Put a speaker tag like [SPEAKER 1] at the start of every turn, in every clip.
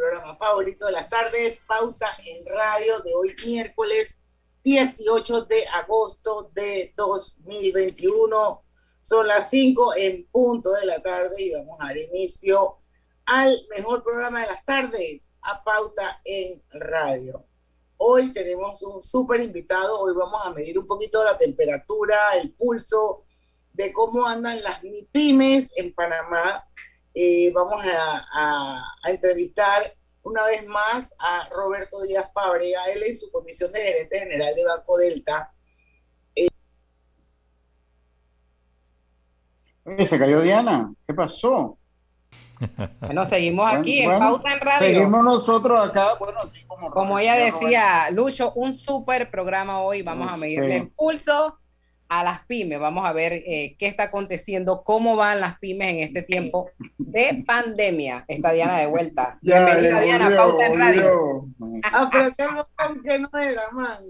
[SPEAKER 1] Programa favorito de las tardes, Pauta en Radio de hoy miércoles 18 de agosto de 2021. Son las 5 en punto de la tarde y vamos a dar inicio al mejor programa de las tardes, a Pauta en Radio. Hoy tenemos un súper invitado, hoy vamos a medir un poquito la temperatura, el pulso de cómo andan las MIPIMES en Panamá eh, vamos a, entrevistar una vez más a Roberto Díaz Fábrega, él es su comisión de gerente general de Banco Delta.
[SPEAKER 2] Eh, se cayó Diana, ¿qué pasó?
[SPEAKER 3] Bueno, seguimos aquí en Pauta en Radio.
[SPEAKER 2] Seguimos nosotros acá, bueno, así como...
[SPEAKER 3] Como ella decía, Lucho, un súper programa hoy, vamos a medirle el pulso a las pymes. Vamos a ver eh, qué está aconteciendo, cómo van las pymes en este tiempo de pandemia. Está Diana de vuelta. Bienvenida, Diana, pauta en radio.
[SPEAKER 1] Ah, pero que no era, man.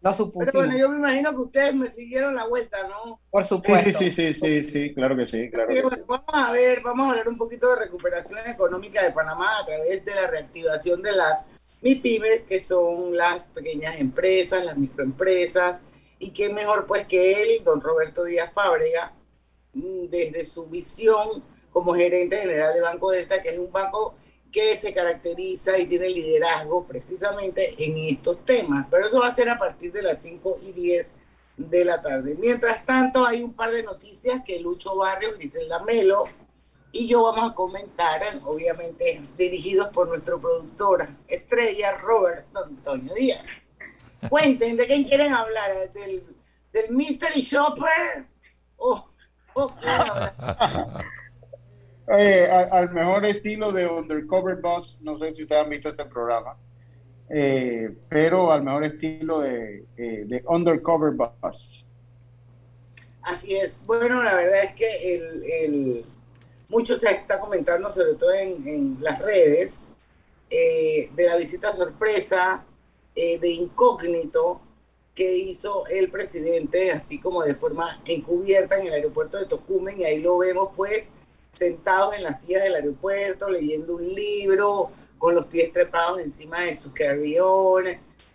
[SPEAKER 3] No supuse.
[SPEAKER 1] Pero bueno, yo me imagino que ustedes me siguieron la vuelta, ¿no?
[SPEAKER 3] Por supuesto.
[SPEAKER 2] Sí, sí, sí, sí, sí, claro que sí, claro
[SPEAKER 1] Vamos a ver, vamos a hablar un poquito de recuperación económica de Panamá a través de la reactivación de las MIPIMES, que son las pequeñas empresas, las microempresas, y qué mejor pues que él, don Roberto Díaz Fábrega, mm, desde su visión como gerente general de Banco Delta, que es un banco que se caracteriza y tiene liderazgo precisamente en estos temas. Pero eso va a ser a partir de las 5 y 10 de la tarde. Mientras tanto, hay un par de noticias que Lucho Barrios, Griselda Melo y yo vamos a comentar, obviamente dirigidos por nuestro productor estrella Roberto Antonio Díaz. Cuenten, ¿de quién quieren hablar? ¿Del, del Mystery Shopper? ¿O,
[SPEAKER 2] al, mejor estilo de Undercover Boss, no sé si ustedes han visto ese programa, eh, pero al mejor estilo de, eh, de Undercover Boss.
[SPEAKER 1] Así es. Bueno, la verdad es que el, el mucho se está comentando, sobre todo en, en las redes, eh, de la visita sorpresa eh, de incógnito que hizo el presidente, así como de forma encubierta en el aeropuerto de Tocumen, y ahí lo vemos pues sentados en la silla del aeropuerto, leyendo un libro, con los pies trepados encima de su carrión,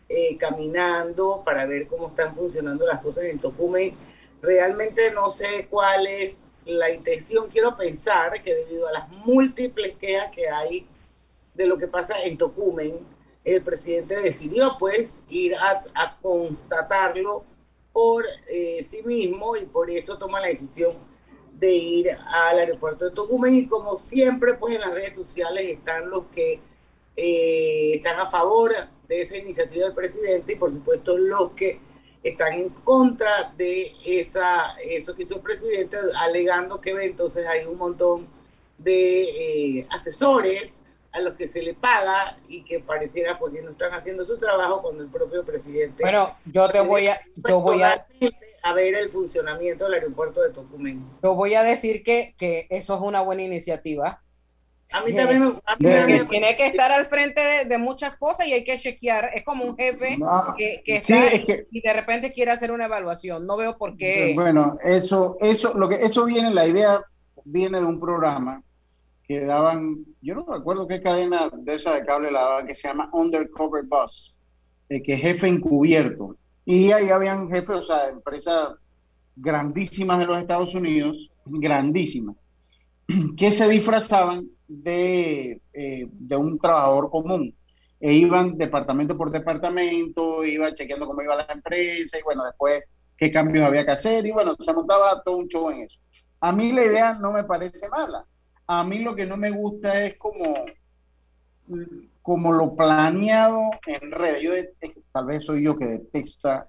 [SPEAKER 1] eh, caminando para ver cómo están funcionando las cosas en Tocumen. Realmente no sé cuál es la intención, quiero pensar que debido a las múltiples quejas que hay de lo que pasa en Tocumen, el presidente decidió pues ir a, constatarlo por eh, sí mismo y por eso toma la decisión de ir al aeropuerto de Tocumen y como siempre pues en las redes sociales están los que eh, están a favor de esa iniciativa del presidente y por supuesto los que están en contra de esa, eso que hizo el presidente, alegando que entonces hay un montón de eh, asesores a los que se le paga y que pareciera porque no están haciendo su trabajo cuando el propio presidente.
[SPEAKER 3] Bueno, yo te voy a, yo voy a,
[SPEAKER 1] a ver el funcionamiento del aeropuerto de Tocumen.
[SPEAKER 3] Yo voy a decir que, que eso es una buena iniciativa.
[SPEAKER 1] A mí también,
[SPEAKER 3] me, tiene que estar al frente de, muchas cosas y hay que chequear. Es como un jefe que, que está y de repente quiere hacer una evaluación. No veo por qué.
[SPEAKER 2] Bueno, eso, eso, lo que eso viene, la idea viene de un programa que daban, yo no recuerdo qué cadena de esa de cable la daban, que se llama Undercover Bus, que es jefe encubierto. Y ahí habían jefes, o sea, empresas grandísimas de los Estados Unidos, grandísimas, que se disfrazaban de, eh, de un trabajador común. E iban departamento por departamento, iban chequeando cómo iba la empresa y bueno, después qué cambios había que hacer y bueno, se montaba todo un show en eso. A mí la idea no me parece mala a mí lo que no me gusta es como, como lo planeado en redes. Yo tal vez soy yo que detesta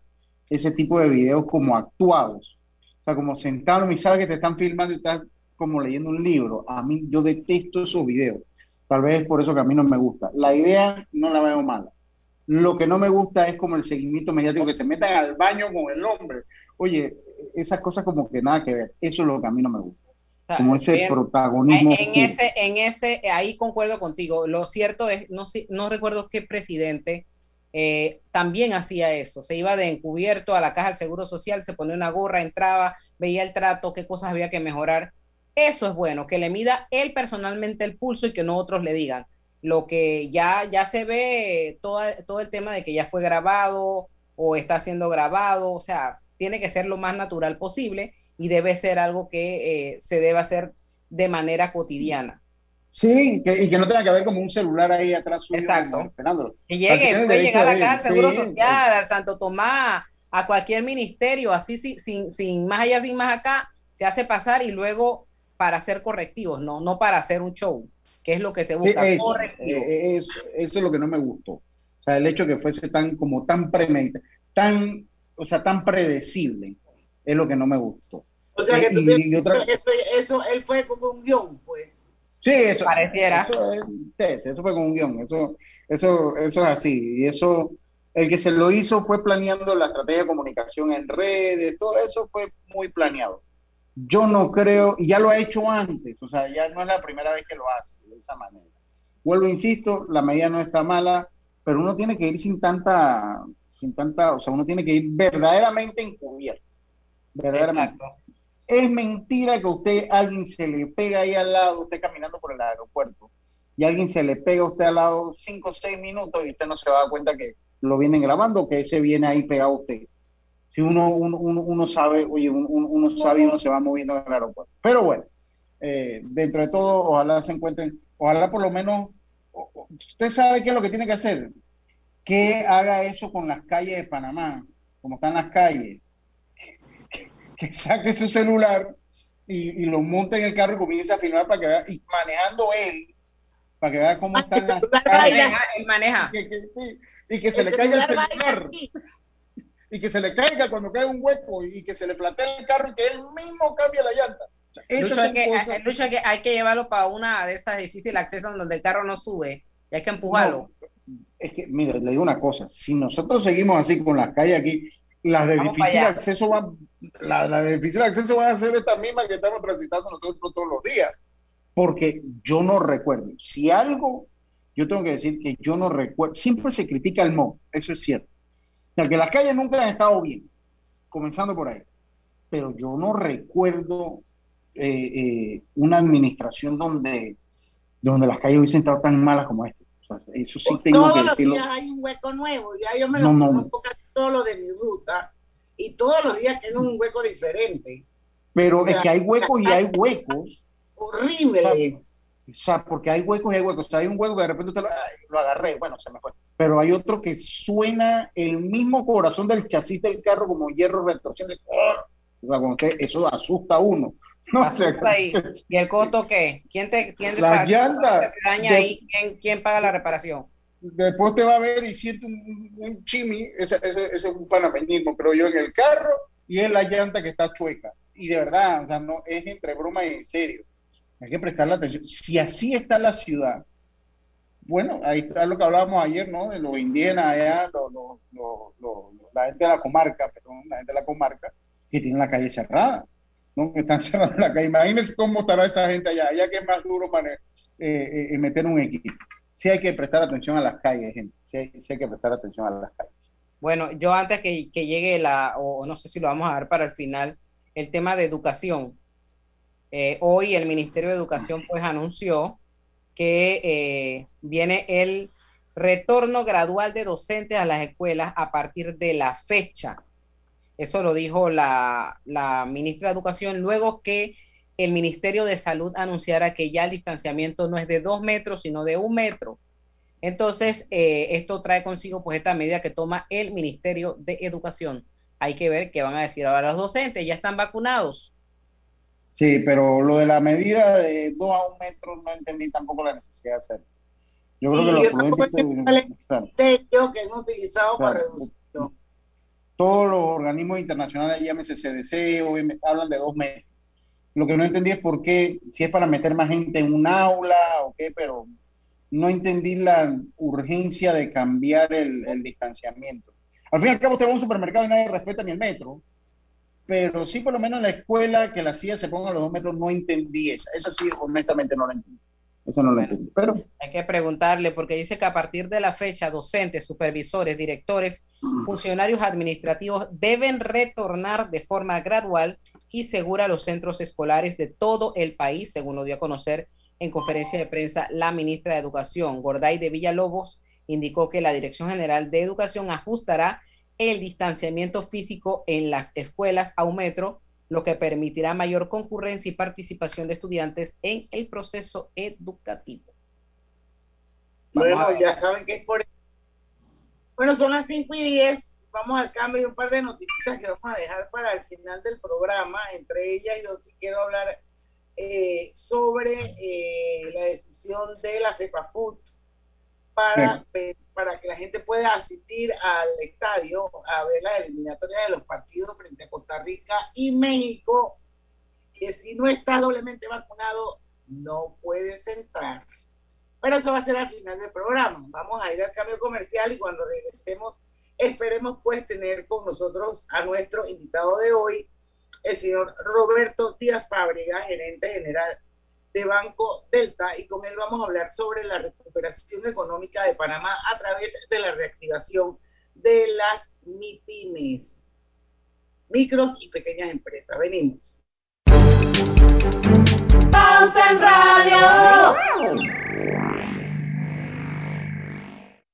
[SPEAKER 2] ese tipo de videos como actuados. O sea, como sentado y sabes que te están filmando y estás como leyendo un libro. A mí yo detesto esos videos. Tal vez es por eso que a mí no me gusta. La idea no la veo mala. Lo que no me gusta es como el seguimiento mediático, que se metan al baño con el hombre. Oye, esas cosas como que nada que ver. Eso es lo que a mí no me gusta. Como ese protagonismo.
[SPEAKER 3] En, ese, en ese, ahí concuerdo contigo. Lo cierto es, no, no recuerdo qué presidente eh, también hacía eso. Se iba de encubierto a la caja del Seguro Social, se ponía una gorra, entraba, veía el trato, qué cosas había que mejorar. Eso es bueno, que le mida él personalmente el pulso y que no otros le digan. Lo que ya, ya se ve todo, todo el tema de que ya fue grabado o está siendo grabado, o sea, tiene que ser lo más natural posible y debe ser algo que eh, se debe hacer de manera cotidiana.
[SPEAKER 2] Sí, y que no tenga que haber como un celular ahí atrás
[SPEAKER 3] suyo Exacto. esperándolo. Que llegue, puede llegar acá al Seguro Social, al Santo Tomás, a cualquier ministerio, así sin, sin, más allá, sin más acá, se hace pasar y luego para hacer correctivos, no, no para hacer un show, que es lo que se busca.
[SPEAKER 2] eso, eh, eso, es lo que no me gustó. O sea, el hecho que fuese tan, como tan premeditado, tan, o sea, tan predecible, es lo que no me gustó.
[SPEAKER 1] O sea, que eh, tú y, eso, eso, él fue como un guion, pues.
[SPEAKER 2] Sí, eso,
[SPEAKER 3] Pareciera.
[SPEAKER 2] Eso, eso, fue con un guion, eso, eso, eso es así. Y eso, el que se lo hizo fue planeando la estrategia de comunicación en redes, todo eso fue muy planeado. Yo no creo, y ya lo ha hecho antes, o sea, ya no es la primera vez que lo hace de esa manera. Vuelvo, insisto, la medida no está mala, pero uno tiene que ir sin tanta, sin tanta, o sea, uno tiene que ir verdaderamente encubierto. Verdaderamente. Exacto. Es mentira que usted, alguien se le pega ahí al lado, usted caminando por el aeropuerto, y alguien se le pega a usted al lado cinco o seis minutos y usted no se va a dar cuenta que lo vienen grabando, que ese viene ahí pegado a usted. Si uno, uno, uno, sabe, oye, uno, sabe y uno se va moviendo en el aeropuerto. Pero bueno, eh, dentro de todo, ojalá se encuentren, ojalá por lo menos, usted sabe qué es lo que tiene que hacer, que haga eso con las calles de Panamá, como están las calles que saque su celular y, lo monte en el carro y comience a filmar para que vea, y manejando él, para que vea cómo ah, están las
[SPEAKER 3] calles. Él maneja.
[SPEAKER 2] y que se le caiga el celular. Y que se le caiga cuando cae un hueco y que se le plantea el carro y que él mismo cambie la llanta.
[SPEAKER 3] Lucho, hay que, que hay que llevarlo para una de esas difíciles accesos donde el carro no sube y hay que empujarlo.
[SPEAKER 2] es que, mire, le digo una cosa, si nosotros seguimos así con las calles aquí, las de difícil acceso van, la, de difícil acceso van a ser estas mismas que estamos transitando nosotros todos los días. Porque yo no recuerdo. Si algo, yo tengo que decir que yo no recuerdo. Siempre se critica el MOB, eso es cierto. O sea, que las calles nunca han estado bien, comenzando por ahí. Pero yo no recuerdo eh, eh, una administración donde, donde las calles hubiesen estado tan malas como esta. eso sí tengo
[SPEAKER 1] todos
[SPEAKER 2] que decirlo.
[SPEAKER 1] Los días hay un hueco nuevo, ya yo me lo no, todos los de mi ruta y todos los días tienen un hueco diferente.
[SPEAKER 2] Pero es que hay huecos y hay huecos.
[SPEAKER 1] Horribles.
[SPEAKER 2] O sea, porque hay huecos y hay huecos. O sea, hay un hueco que de repente usted lo, agarré, bueno, se me fue. Pero hay otro que suena el mismo corazón del chasis del carro como hierro retorsión de... O sea, cuando eso asusta a uno.
[SPEAKER 3] No ahí. ¿Y el costo qué? ¿Quién te, quién te
[SPEAKER 2] la llanta,
[SPEAKER 3] daña ahí? ¿Quién, ¿Quién paga la reparación?
[SPEAKER 2] Después te va a ver y siente un, un ese, ese, es un panameñismo, creo yo, en el carro y en la llanta que está chueca. Y de verdad, o sea, no es entre broma y en serio. Hay que prestarle atención. Si así está la ciudad, bueno, ahí está lo que hablábamos ayer, ¿no? De los indígenas allá, la gente de la comarca, perdón, la gente de la comarca, que tiene la calle cerrada, ¿no? Que están cerrando la calle. Imagínense cómo estará esa gente allá, allá que es más duro para, eh, eh, meter un equipo sí hay que prestar atención a las calles, gente. Sí hay, que prestar atención a las calles.
[SPEAKER 3] Bueno, yo antes que, llegue la, o no sé si lo vamos a dar para el final, el tema de educación. Eh, hoy el Ministerio de Educación pues anunció que eh, viene el retorno gradual de docentes a las escuelas a partir de la fecha. Eso lo dijo la, la ministra de Educación luego que el Ministerio de Salud anunciara que ya el distanciamiento no es de dos metros, sino de un metro. Entonces, eh, esto trae consigo pues esta medida que toma el Ministerio de Educación. Hay que ver qué van a decir ahora los docentes, ya están vacunados.
[SPEAKER 2] Sí, pero lo de la medida de 2 a 1 metro no entendí tampoco la necesidad de hacerlo. Yo creo que los
[SPEAKER 1] prudente que han utilizado para reducirlo.
[SPEAKER 2] Todos los organismos internacionales, llámese CDC, hablan de 2 metros. Lo que no entendí es por qué, si es para meter más gente en un aula o qué, pero no entendí la urgencia de cambiar el, el distanciamiento. Al fin y al cabo, usted va a un supermercado y nadie respeta ni el metro pero sí por lo menos en la escuela que la CIA se ponga a los dos metros no entendí esa. Esa sí, honestamente no la entendí. Eso no lo entendí. Pero...
[SPEAKER 3] Hay que preguntarle porque dice que a partir de la fecha docentes, supervisores, directores, funcionarios administrativos deben retornar de forma gradual y segura a los centros escolares de todo el país, según lo dio a conocer en conferencia de prensa la ministra de Educación, Gorday de Villalobos, indicó que la Dirección General de Educación ajustará el distanciamiento físico en las escuelas a un metro, lo que permitirá mayor concurrencia y participación de estudiantes en el proceso educativo.
[SPEAKER 1] Bueno, ya saben que es por... Bueno, son las 5 y 10. Vamos al cambio y un par de noticias que vamos a dejar para el final del programa. Entre ellas, yo sí quiero hablar eh, sobre eh, la decisión de la FEPAFUT para, para que la gente pueda asistir al estadio a ver la eliminatoria de los partidos frente a Costa Rica y México, que si no está doblemente vacunado, no puedes entrar. Pero eso va a ser al final del programa. Vamos a ir al cambio comercial y cuando regresemos, esperemos pues tener con nosotros a nuestro invitado de hoy, el señor Roberto Díaz Fábrega, gerente general de Banco Delta y con él vamos a hablar sobre la recuperación económica de Panamá a través de la reactivación de las MIPIMES, micros y pequeñas empresas. Venimos.
[SPEAKER 4] Pauta en Radio.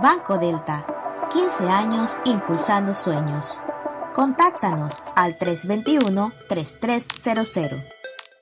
[SPEAKER 5] Banco Delta, 15 años impulsando sueños. Contáctanos al 321-3300.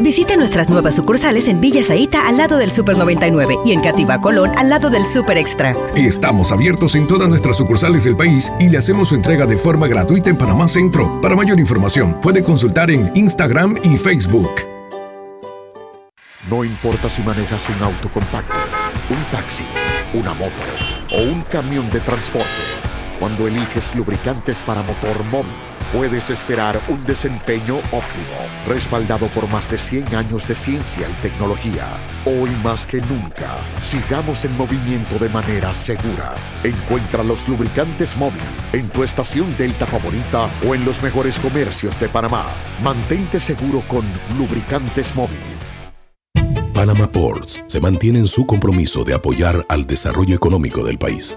[SPEAKER 6] Visite nuestras nuevas sucursales en Villa Zaita al lado del Super 99 y en Cativa Colón al lado del Super Extra.
[SPEAKER 7] Estamos abiertos en todas nuestras sucursales del país y le hacemos su entrega de forma gratuita en Panamá Centro. Para mayor información, puede consultar en Instagram y Facebook.
[SPEAKER 8] No importa si manejas un auto compacto, un taxi, una moto o un camión de transporte, cuando eliges lubricantes para motor móvil puedes esperar un desempeño óptimo, respaldado por más de 100 años de ciencia y tecnología. Hoy más que nunca, sigamos en movimiento de manera segura. Encuentra los lubricantes móvil en tu estación Delta favorita o en los mejores comercios de Panamá. Mantente seguro con lubricantes móvil.
[SPEAKER 9] Panama Ports se mantiene en su compromiso de apoyar al desarrollo económico del país.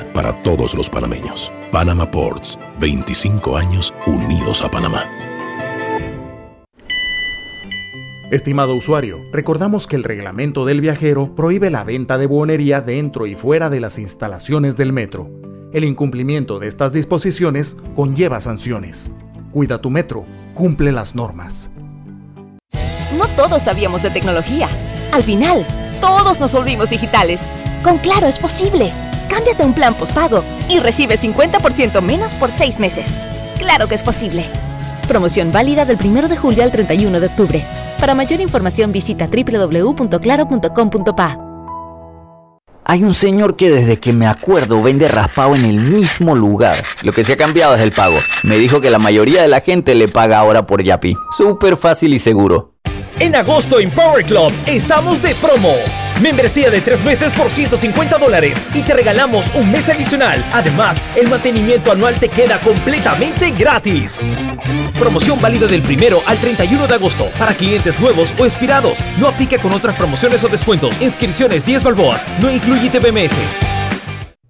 [SPEAKER 9] para todos los panameños. Panama Ports, 25 años unidos a Panamá.
[SPEAKER 10] Estimado usuario, recordamos que el reglamento del viajero prohíbe la venta de buonería dentro y fuera de las instalaciones del metro. El incumplimiento de estas disposiciones conlleva sanciones. Cuida tu metro, cumple las normas.
[SPEAKER 11] No todos sabíamos de tecnología. Al final, todos nos volvimos digitales. Con Claro es posible. Cámbiate a un plan postpago y recibe 50% menos por 6 meses. Claro que es posible. Promoción válida del 1 de julio al 31 de octubre. Para mayor información visita www.claro.com.pa.
[SPEAKER 12] Hay un señor que desde que me acuerdo vende raspado en el mismo lugar. Lo que se ha cambiado es el pago. Me dijo que la mayoría de la gente le paga ahora por Yapi. Súper fácil y seguro.
[SPEAKER 13] En agosto en Power Club estamos de promo. Membresía de tres meses por 150 dólares y te regalamos un mes adicional. Además, el mantenimiento anual te queda completamente gratis. Promoción válida del primero al 31 de agosto para clientes nuevos o expirados. No aplica con otras promociones o descuentos. Inscripciones 10 balboas. No incluye TBMS.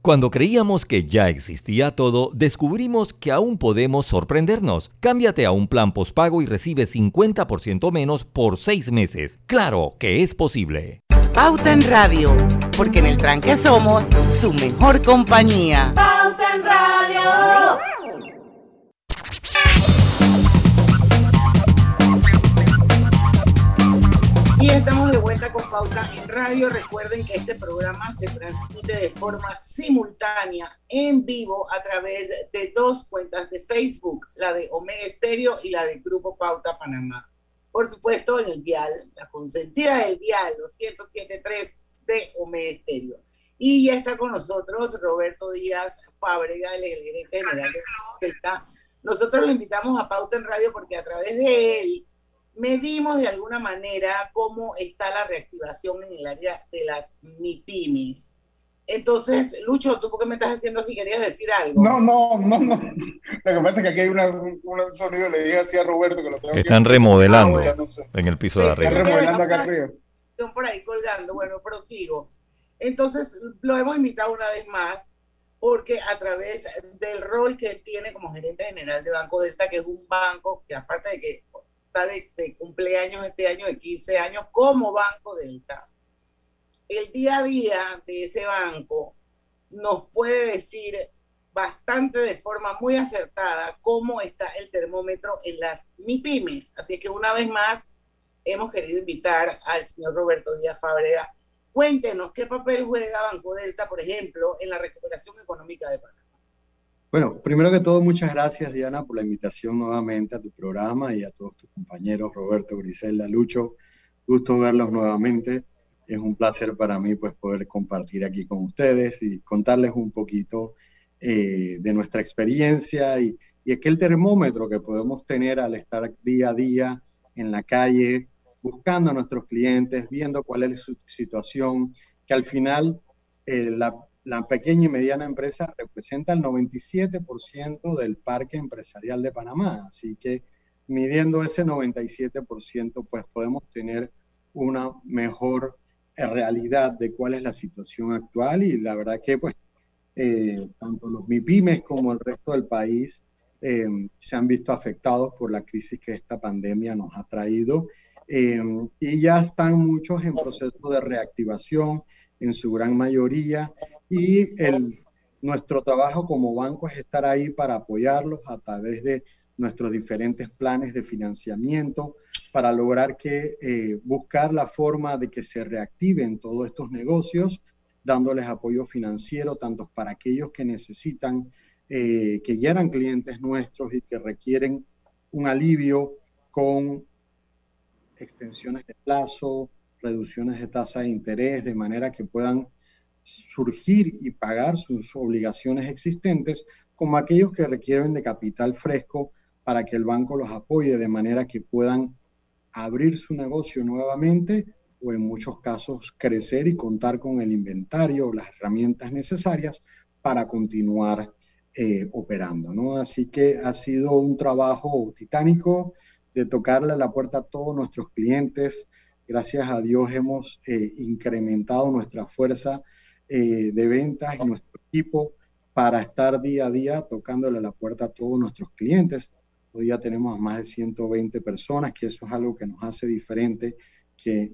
[SPEAKER 14] Cuando creíamos que ya existía todo, descubrimos que aún podemos sorprendernos. Cámbiate a un plan postpago y recibe 50% menos por 6 meses. Claro que es posible.
[SPEAKER 4] Pauta en Radio, porque en el tranque somos su mejor compañía.
[SPEAKER 15] Pauta en Radio.
[SPEAKER 1] Y estamos de vuelta con Pauta en Radio. Recuerden que este programa se transmite de forma simultánea, en vivo, a través de dos cuentas de Facebook, la de Omega Estéreo y la del Grupo Pauta Panamá por supuesto, en el dial, la consentida del dial, los 107.3 de Omega Estéreo. Y ya está con nosotros Roberto Díaz Fábrega, el gerente general de. Nosotros lo invitamos a Pauta en Radio porque a través de él medimos de alguna manera cómo está la reactivación en el área de las MIPIMIS. Entonces, Lucho, ¿tú por qué me estás haciendo así? ¿Querías decir algo?
[SPEAKER 2] No, no, no, no. Lo que pasa es que aquí hay un sonido, le dije así a Roberto que lo tengo
[SPEAKER 14] Están remodelando ah, en el piso de arriba.
[SPEAKER 2] Están remodelando acá arriba.
[SPEAKER 1] Están por ahí colgando. Bueno, prosigo. Entonces, lo hemos invitado una vez más porque a través del rol que él tiene como gerente general de Banco Delta, que es un banco que aparte de que está de, de cumpleaños este año de 15 años como Banco Delta, el día a día de ese banco nos puede decir bastante de forma muy acertada cómo está el termómetro en las MIPIMES. Así que una vez más hemos querido invitar al señor Roberto Díaz Fabrega. Cuéntenos qué papel juega Banco Delta, por ejemplo, en la recuperación económica de Panamá.
[SPEAKER 16] Bueno, primero que todo, muchas gracias Diana por la invitación nuevamente a tu programa y a todos tus compañeros, Roberto, Grisela, Lucho. Gusto verlos nuevamente es un placer para mí pues poder compartir aquí con ustedes y contarles un poquito eh, de nuestra experiencia y, y aquel termómetro que podemos tener al estar día a día en la calle, buscando a nuestros clientes, viendo cuál es su situación, que al final eh, la, la, pequeña y mediana empresa representa el 97% del parque empresarial de Panamá. Así que midiendo ese 97%, pues podemos tener una mejor realidad de cuál es la situación actual y la verdad que pues eh, tanto los MIPIMES como el resto del país eh, se han visto afectados por la crisis que esta pandemia nos ha traído eh, y ya están muchos en proceso de reactivación en su gran mayoría y el, nuestro trabajo como banco es estar ahí para apoyarlos a través de nuestros diferentes planes de financiamiento para lograr que eh, buscar la forma de que se reactiven todos estos negocios, dándoles apoyo financiero tanto para aquellos que necesitan, eh, que ya eran clientes nuestros y que requieren un alivio con extensiones de plazo, reducciones de tasa de interés, de manera que puedan surgir y pagar sus obligaciones existentes, como aquellos que requieren de capital fresco para que el banco los apoye de manera que puedan abrir su negocio nuevamente o en muchos casos crecer y contar con el inventario, las herramientas necesarias para continuar eh, operando, ¿no? Así que ha sido un trabajo titánico de tocarle la puerta a todos nuestros clientes. Gracias a Dios hemos eh, incrementado nuestra fuerza eh, de ventas y nuestro equipo para estar día a día tocándole la puerta a todos nuestros clientes. Hoy ya tenemos más de 120 personas, que eso es algo que nos hace diferente, que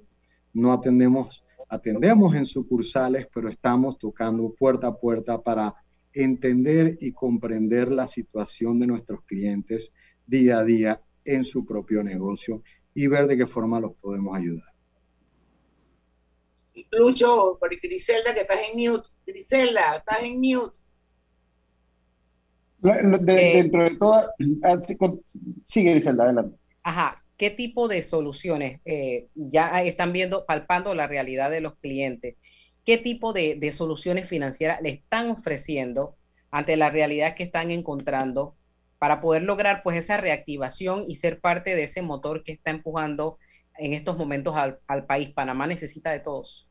[SPEAKER 16] no atendemos, atendemos en sucursales, pero estamos tocando puerta a puerta para entender y comprender la situación de nuestros clientes día a día en su propio negocio y ver de qué forma los podemos ayudar.
[SPEAKER 1] Lucho, Griselda, que estás en mute. Griselda, estás en mute.
[SPEAKER 2] Eh, dentro de todas, ah, sigue Griselda, adelante.
[SPEAKER 3] Ajá, ¿qué tipo de soluciones eh, ya están viendo, palpando la realidad de los clientes? ¿Qué tipo de, soluciones financieras le están ofreciendo ante la realidad que están encontrando para poder lograr pues esa reactivación y ser parte de ese motor que está empujando en estos momentos al, al país? Panamá necesita de todos.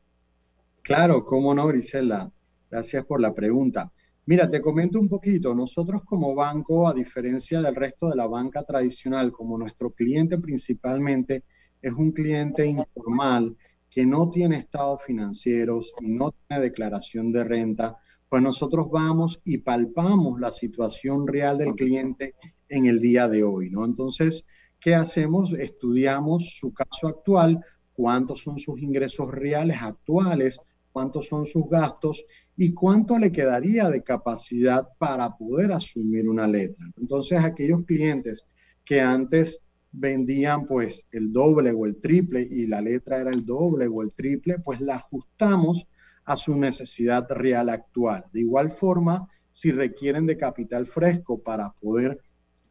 [SPEAKER 16] Claro, cómo no, Griselda. Gracias por la pregunta. Mira, te comento un poquito. Nosotros como banco, a diferencia del resto de la banca tradicional, como nuestro cliente principalmente es un cliente informal que no tiene estados financieros y no tiene declaración de renta, pues nosotros vamos y palpamos la situación real del cliente en el día de hoy, ¿no? Entonces, ¿qué hacemos? Estudiamos su caso actual, cuántos son sus ingresos reales actuales, cuántos son sus gastos y cuánto le quedaría de capacidad para poder asumir una letra. Entonces, aquellos clientes que antes vendían pues el doble o el triple y la letra era el doble o el triple, pues la ajustamos a su necesidad real actual. De igual forma, si requieren de capital fresco para poder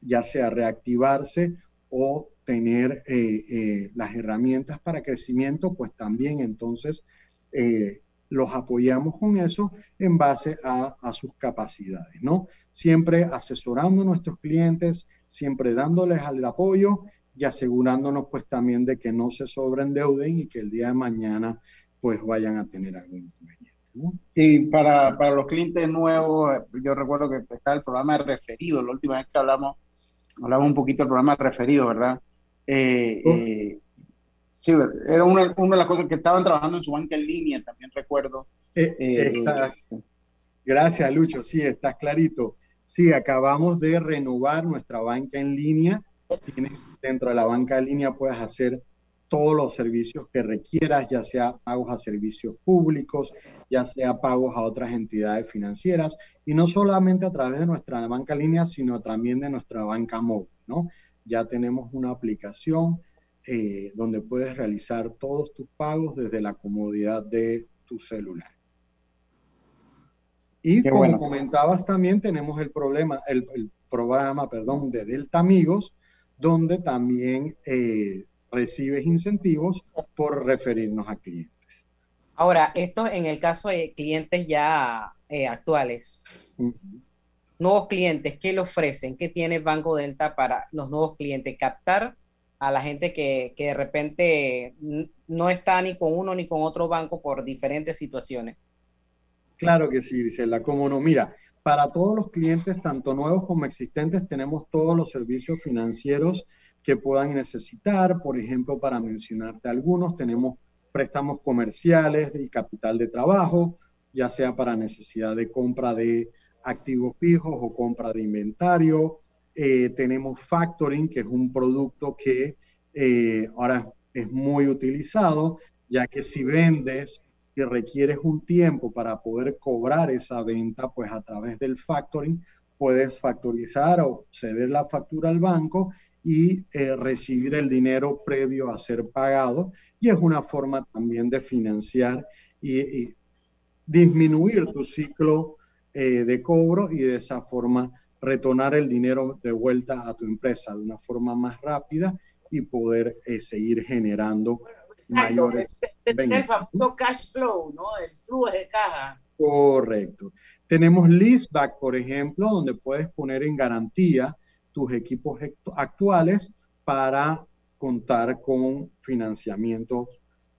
[SPEAKER 16] ya sea reactivarse o tener eh, eh, las herramientas para crecimiento, pues también entonces eh, los apoyamos con eso en base a, sus capacidades, ¿no? Siempre asesorando a nuestros clientes, siempre dándoles el apoyo y asegurándonos pues también de que no se sobreendeuden y que el día de mañana pues vayan a tener algún inconveniente.
[SPEAKER 2] Y para, para, los clientes nuevos, yo recuerdo que está el programa de referido, la última vez que hablamos, hablamos un poquito del programa de referido, ¿verdad? Eh, oh. eh, Sí, era una, de las cosas que estaban trabajando en su banca en línea, también recuerdo.
[SPEAKER 16] Eh, eh, gracias, Lucho. Sí, está clarito. Sí, acabamos de renovar nuestra banca en línea. Tienes, dentro de la banca en línea puedes hacer todos los servicios que requieras, ya sea pagos a servicios públicos, ya sea pagos a otras entidades financieras, y no solamente a través de nuestra banca en línea, sino también de nuestra banca móvil, ¿no? Ya tenemos una aplicación eh, donde puedes realizar todos tus pagos desde la comodidad de tu celular. Y como comentabas también tenemos el problema, el, programa, perdón, de Delta Amigos, donde también eh, recibes incentivos por referirnos a clientes.
[SPEAKER 3] Ahora, esto en el caso de clientes ya eh, actuales. Nuevos clientes, ¿qué le ofrecen? ¿Qué tiene Banco Delta para los nuevos clientes? Captar a la gente que, de repente no está ni con uno ni con otro banco por diferentes situaciones.
[SPEAKER 16] Claro que sí, Gisela, cómo no. Mira, para todos los clientes, tanto nuevos como existentes, tenemos todos los servicios financieros que puedan necesitar. Por ejemplo, para mencionarte algunos, tenemos préstamos comerciales y capital de trabajo, ya sea para necesidad de compra de activos fijos o compra de inventario, eh, tenemos factoring, que es un producto que eh, ahora es muy utilizado, ya que si vendes y requieres un tiempo para poder cobrar esa venta, pues a través del factoring puedes factorizar o ceder la factura al banco y eh, recibir el dinero previo a ser pagado. Y es una forma también de financiar y, disminuir tu ciclo de cobro y de esa forma retornar el dinero de vuelta a tu empresa de una forma más rápida y poder eh, seguir generando mayores
[SPEAKER 1] El famoso cash flow, ¿no? El flujo de caja.
[SPEAKER 16] Correcto. Tenemos leaseback, por ejemplo, donde puedes poner en garantía tus equipos actuales para contar con financiamiento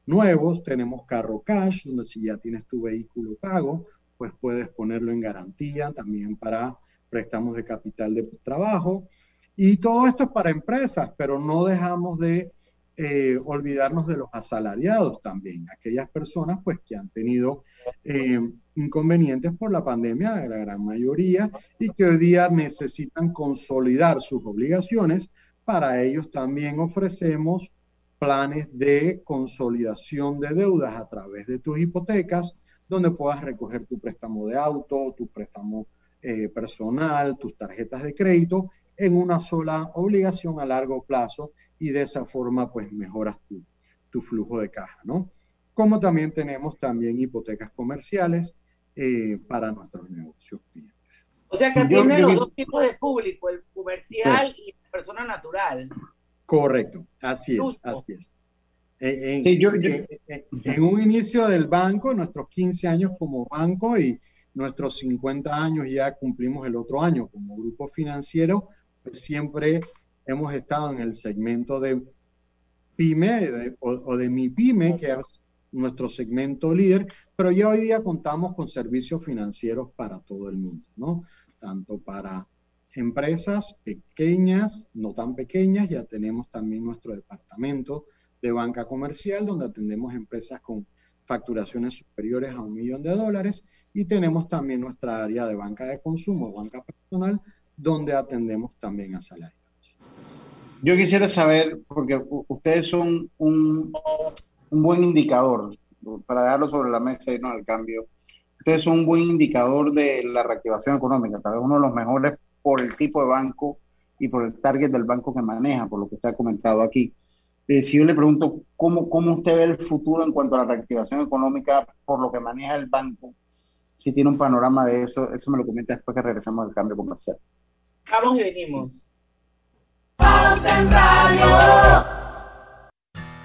[SPEAKER 16] nuevos, tenemos carro cash, donde si ya tienes tu vehículo pago, pues puedes ponerlo en garantía también para préstamos de capital de trabajo. Y todo esto es para empresas, pero no dejamos de eh, olvidarnos de los asalariados también, aquellas personas pues que han tenido eh, inconvenientes por la pandemia, la gran mayoría, y que hoy día necesitan consolidar sus obligaciones. Para ellos también ofrecemos planes de consolidación de deudas a través de tus hipotecas, donde puedas recoger tu préstamo de auto, tu préstamo eh, personal, tus tarjetas de crédito en una sola obligación a largo plazo y de esa forma pues mejoras tu, tu flujo de caja, ¿no? Como también tenemos también hipotecas comerciales eh, para nuestros negocios clientes.
[SPEAKER 1] O sea que atiende los dos tipos de público, el comercial y la persona natural.
[SPEAKER 16] Correcto, así es, así es. En, en, un inicio del banco, nuestros 15 años como banco y nuestros 50 años ya cumplimos el otro año como grupo financiero, pues siempre hemos estado en el segmento de pyme o, de mi pyme, que es nuestro segmento líder, pero ya hoy día contamos con servicios financieros para todo el mundo, ¿no? Tanto para empresas pequeñas, no tan pequeñas, ya tenemos también nuestro departamento de banca comercial, donde atendemos empresas con facturaciones superiores a un millón de dólares, y tenemos también nuestra área de banca de consumo, banca personal, donde atendemos también a salarios.
[SPEAKER 2] Yo quisiera saber, porque ustedes son un, buen indicador, para dejarlo sobre la mesa y no al cambio, ustedes son un buen indicador de la reactivación económica, tal vez uno de los mejores por el tipo de banco y por el target del banco que maneja, por lo que usted ha comentado aquí. Eh, si yo le pregunto cómo, cómo usted ve el futuro en cuanto a la reactivación económica por lo que maneja el banco, si tiene un panorama de eso, eso me lo comenta después que regresamos al cambio comercial.
[SPEAKER 1] Vamos y venimos.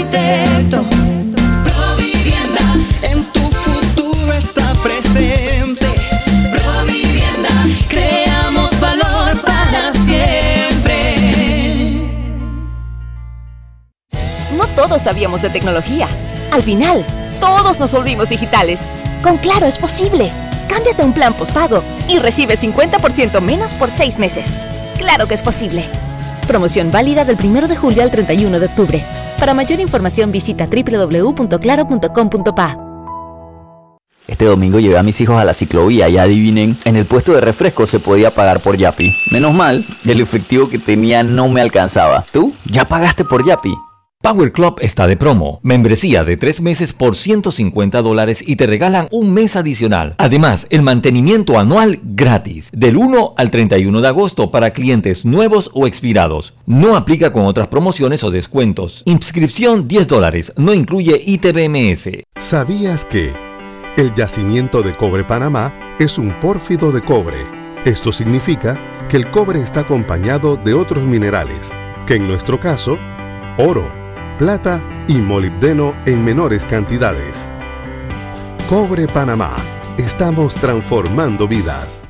[SPEAKER 17] arquitecto. Provivienda, en tu futuro está presente. Provivienda, creamos valor para siempre.
[SPEAKER 11] No todos sabíamos de tecnología. Al final, todos nos volvimos digitales. Con Claro es posible. Cámbiate a un plan postpago y recibe 50% menos por 6 meses. Claro que es posible. Promoción válida del 1 de julio al 31 de octubre. Para mayor información visita www.claro.com.pa.
[SPEAKER 12] Este domingo llevé a mis hijos a la ciclovía y adivinen, en el puesto de refresco se podía pagar por Yapi. Menos mal, el efectivo que tenía no me alcanzaba. ¿Tú? ¿Ya pagaste por Yapi?
[SPEAKER 14] Power Club está de promo. Membresía de 3 meses por 150 dólares y te regalan un mes adicional. Además, el mantenimiento anual gratis. Del 1 al 31 de agosto para clientes nuevos o expirados. No aplica con otras promociones o descuentos. Inscripción 10 dólares. No incluye ITBMS.
[SPEAKER 9] ¿Sabías que el yacimiento de cobre Panamá es un pórfido de cobre? Esto significa que el cobre está acompañado de otros minerales, que en nuestro caso, oro plata y molibdeno en menores cantidades. Cobre Panamá. Estamos transformando vidas.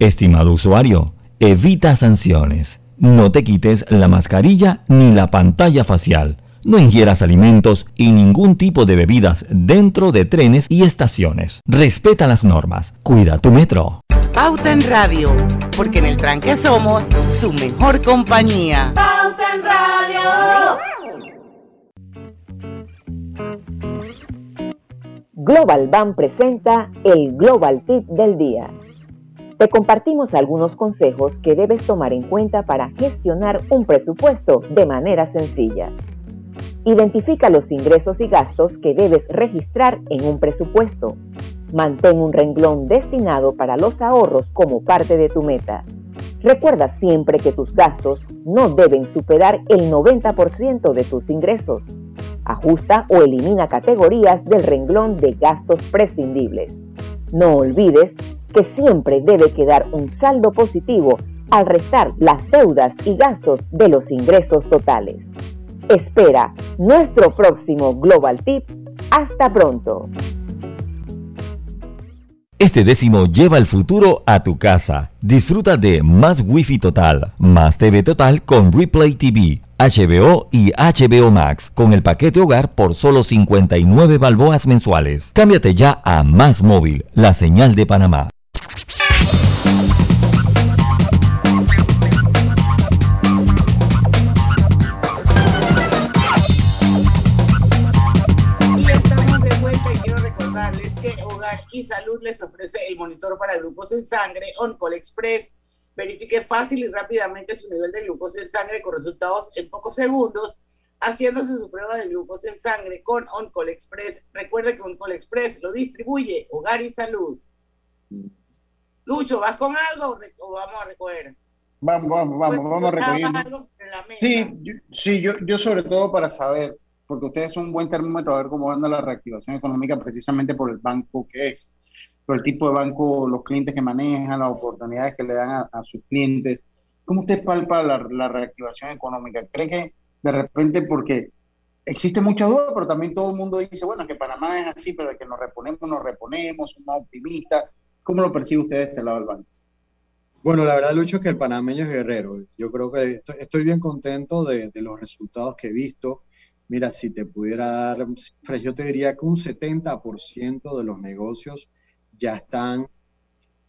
[SPEAKER 14] Estimado usuario, evita sanciones. No te quites la mascarilla ni la pantalla facial. No ingieras alimentos y ningún tipo de bebidas dentro de trenes y estaciones. Respeta las normas. Cuida tu metro.
[SPEAKER 4] Pauta en Radio, porque en el tranque somos su mejor compañía.
[SPEAKER 15] Pauta en Radio.
[SPEAKER 18] Global Bank presenta el Global Tip del día. Te compartimos algunos consejos que debes tomar en cuenta para gestionar un presupuesto de manera sencilla. Identifica los ingresos y gastos que debes registrar en un presupuesto. Mantén un renglón destinado para los ahorros como parte de tu meta. Recuerda siempre que tus gastos no deben superar el 90% de tus ingresos. Ajusta o elimina categorías del renglón de gastos prescindibles. No olvides que siempre debe quedar un saldo positivo al restar las deudas y gastos de los ingresos totales. Espera nuestro próximo Global Tip. Hasta pronto.
[SPEAKER 14] Este décimo lleva el futuro a tu casa. Disfruta de más Wi-Fi total, más TV total con Replay TV, HBO y HBO Max con el paquete hogar por solo 59 balboas mensuales. Cámbiate ya a Más Móvil, la señal de Panamá.
[SPEAKER 1] Y Salud les ofrece el monitor para glucosa en sangre OnCall Express. Verifique fácil y rápidamente su nivel de glucosa en sangre con resultados en pocos segundos, haciéndose su prueba de glucosa en sangre con OnCall Express. Recuerde que OnCall Express lo distribuye Hogar y Salud. Lucho, ¿vas con algo o vamos a recoger?
[SPEAKER 2] Vamos, vamos, vamos, pues, vamos a recoger. Sí, yo, sí yo, yo sobre todo para saber porque ustedes son un buen termómetro a ver cómo anda la reactivación económica precisamente por el banco que es, por el tipo de banco, los clientes que manejan, las oportunidades que le dan a, sus clientes. ¿Cómo usted palpa la, reactivación económica? ¿Cree que de repente, porque existe mucha duda, pero también todo el mundo dice, bueno, que Panamá es así, pero de que nos reponemos, nos reponemos, somos optimistas. ¿Cómo lo percibe usted de este lado del banco?
[SPEAKER 16] Bueno, la verdad, Lucho, es que el panameño es guerrero. Yo creo que estoy, bien contento de, los resultados que he visto. Mira, si te pudiera dar yo te diría que un 70% de los negocios ya están,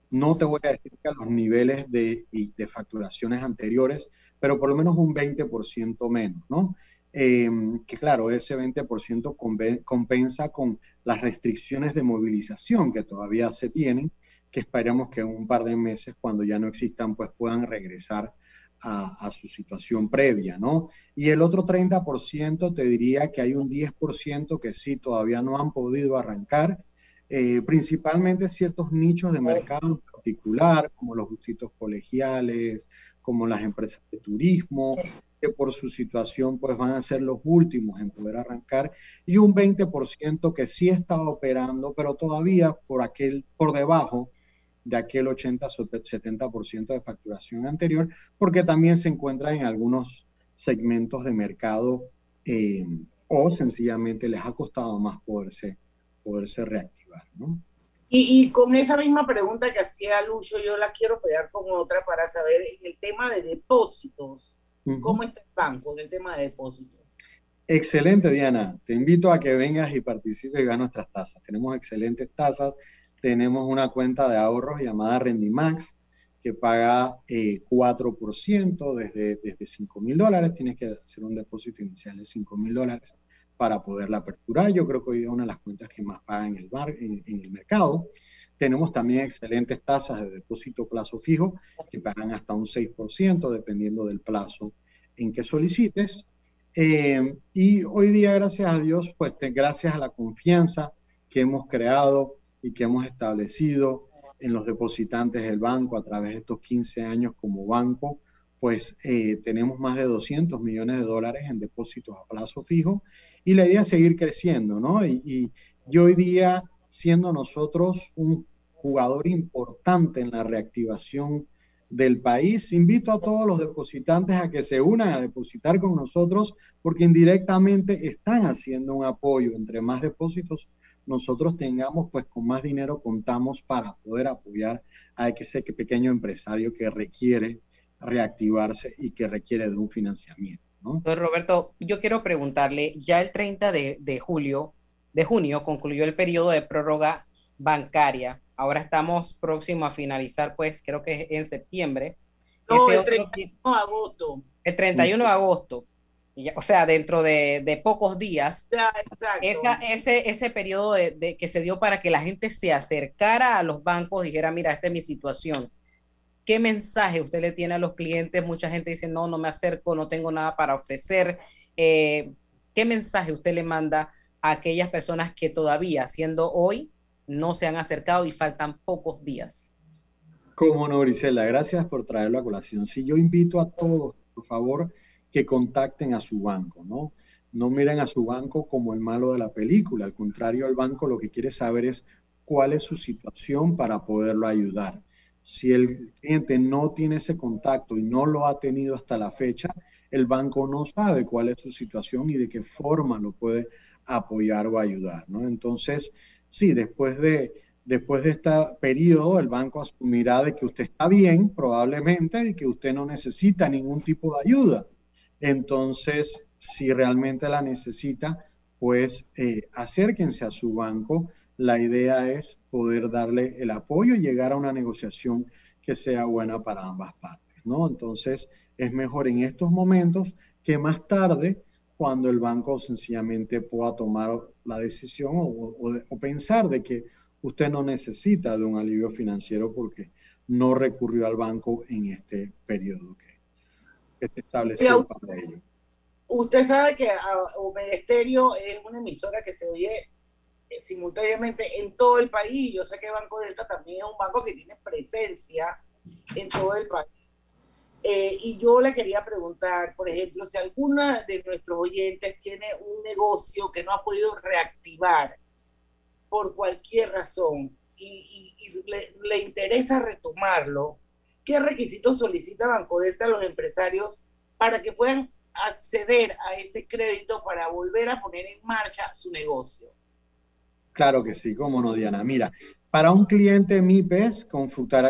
[SPEAKER 16] no te voy a decir que a los niveles de, de facturaciones anteriores, pero por lo menos un 20% menos, ¿no? Em, que claro, ese 20% compensa con las restricciones de movilización que todavía se tienen, que esperamos que en un par de meses, cuando ya no existan, pues puedan regresar a, su situación previa, ¿no? Y el otro 30% te diría que hay un 10% que sí todavía no han podido arrancar, eh, principalmente ciertos nichos de mercado en particular, como los busitos colegiales, como las empresas de turismo, que por su situación pues van a ser los últimos en poder arrancar, y un 20% que sí está operando, pero todavía por aquel, por debajo de aquel 80-70% de facturación anterior, porque también se encuentra en algunos segmentos de mercado eh, o sencillamente les ha costado más poderse, poderse reactivar. ¿no?
[SPEAKER 1] Y, con esa misma pregunta que hacía Lucho, yo la quiero pegar con otra para saber en el tema de depósitos. ¿Cómo está el banco en el tema de depósitos?
[SPEAKER 16] Excelente, Diana. Te invito a que vengas y participes y veas nuestras tasas. Tenemos excelentes tasas tenemos una cuenta de ahorros llamada Rendimax que paga 4% eh, desde, desde 5 mil dólares. Tienes que hacer un depósito inicial de 5 mil dólares para poderla aperturar. Yo creo que hoy es una de las cuentas que más pagan en el, bar, en, el mercado. Tenemos también excelentes tasas de depósito plazo fijo que pagan hasta un 6% dependiendo del plazo en que solicites. Eh, y hoy día, gracias a Dios, pues gracias a la confianza que hemos creado y que hemos establecido en los depositantes del banco a través de estos 15 años como banco, pues eh, tenemos más de 200 millones de dólares en depósitos a plazo fijo y la idea es seguir creciendo, ¿no? Y, y, hoy día, siendo nosotros un jugador importante en la reactivación del país, invito a todos los depositantes a que se unan a depositar con nosotros porque indirectamente están haciendo un apoyo entre más depósitos nosotros tengamos, pues con más dinero contamos para poder apoyar a ese pequeño empresario que requiere reactivarse y que requiere de un financiamiento. ¿no?
[SPEAKER 3] Roberto, yo quiero preguntarle, ya el 30 de, julio, de junio, concluyó el periodo de prórroga bancaria ahora estamos próximos a finalizar, pues creo que es en septiembre.
[SPEAKER 1] No, el 31 de agosto.
[SPEAKER 3] El 31 de agosto. O sea, dentro de, pocos días, ese, ese periodo de, que se dio para que la gente se acercara a los bancos, dijera, mira, esta es mi situación. ¿Qué mensaje usted le tiene a los clientes? Mucha gente dice, no, no me acerco, no tengo nada para ofrecer. Eh, ¿Qué mensaje usted le manda a aquellas personas que todavía, siendo hoy, no se han acercado y faltan pocos días?
[SPEAKER 16] Como no, Grisela, gracias por traerlo a colación. Si yo invito a todos, por favor, que contacten a su banco, ¿no? No miren a su banco como el malo de la película, al contrario, el banco lo que quiere saber es cuál es su situación para poderlo ayudar. Si el cliente no tiene ese contacto y no lo ha tenido hasta la fecha, el banco no sabe cuál es su situación y de qué forma lo puede apoyar o ayudar, ¿no? Entonces, sí, después de, después de este periodo, el banco asumirá de que usted está bien, probablemente, y que usted no necesita ningún tipo de ayuda. Entonces, si realmente la necesita, pues eh, acérquense a su banco. La idea es poder darle el apoyo y llegar a una negociación que sea buena para ambas partes, ¿no? Entonces, es mejor en estos momentos que más tarde, cuando el banco sencillamente pueda tomar la decisión o, pensar de que usted no necesita de un alivio financiero porque no recurrió al banco en este periodo se estableció para ello.
[SPEAKER 1] Usted sabe que Estéreo es una emisora que se oye eh, simultáneamente en todo el país. Yo sé que Banco Delta también es un banco que tiene presencia en todo el país. Eh, y yo le quería preguntar, por ejemplo, si alguna de nuestros oyentes tiene un negocio que no ha podido reactivar por cualquier razón y, le, interesa retomarlo, ¿qué requisitos solicita Banco Delta a los empresarios para que puedan acceder a ese crédito para volver a poner en marcha su negocio?
[SPEAKER 16] Claro que sí, cómo no, Diana. Mira, para un cliente MIPES con,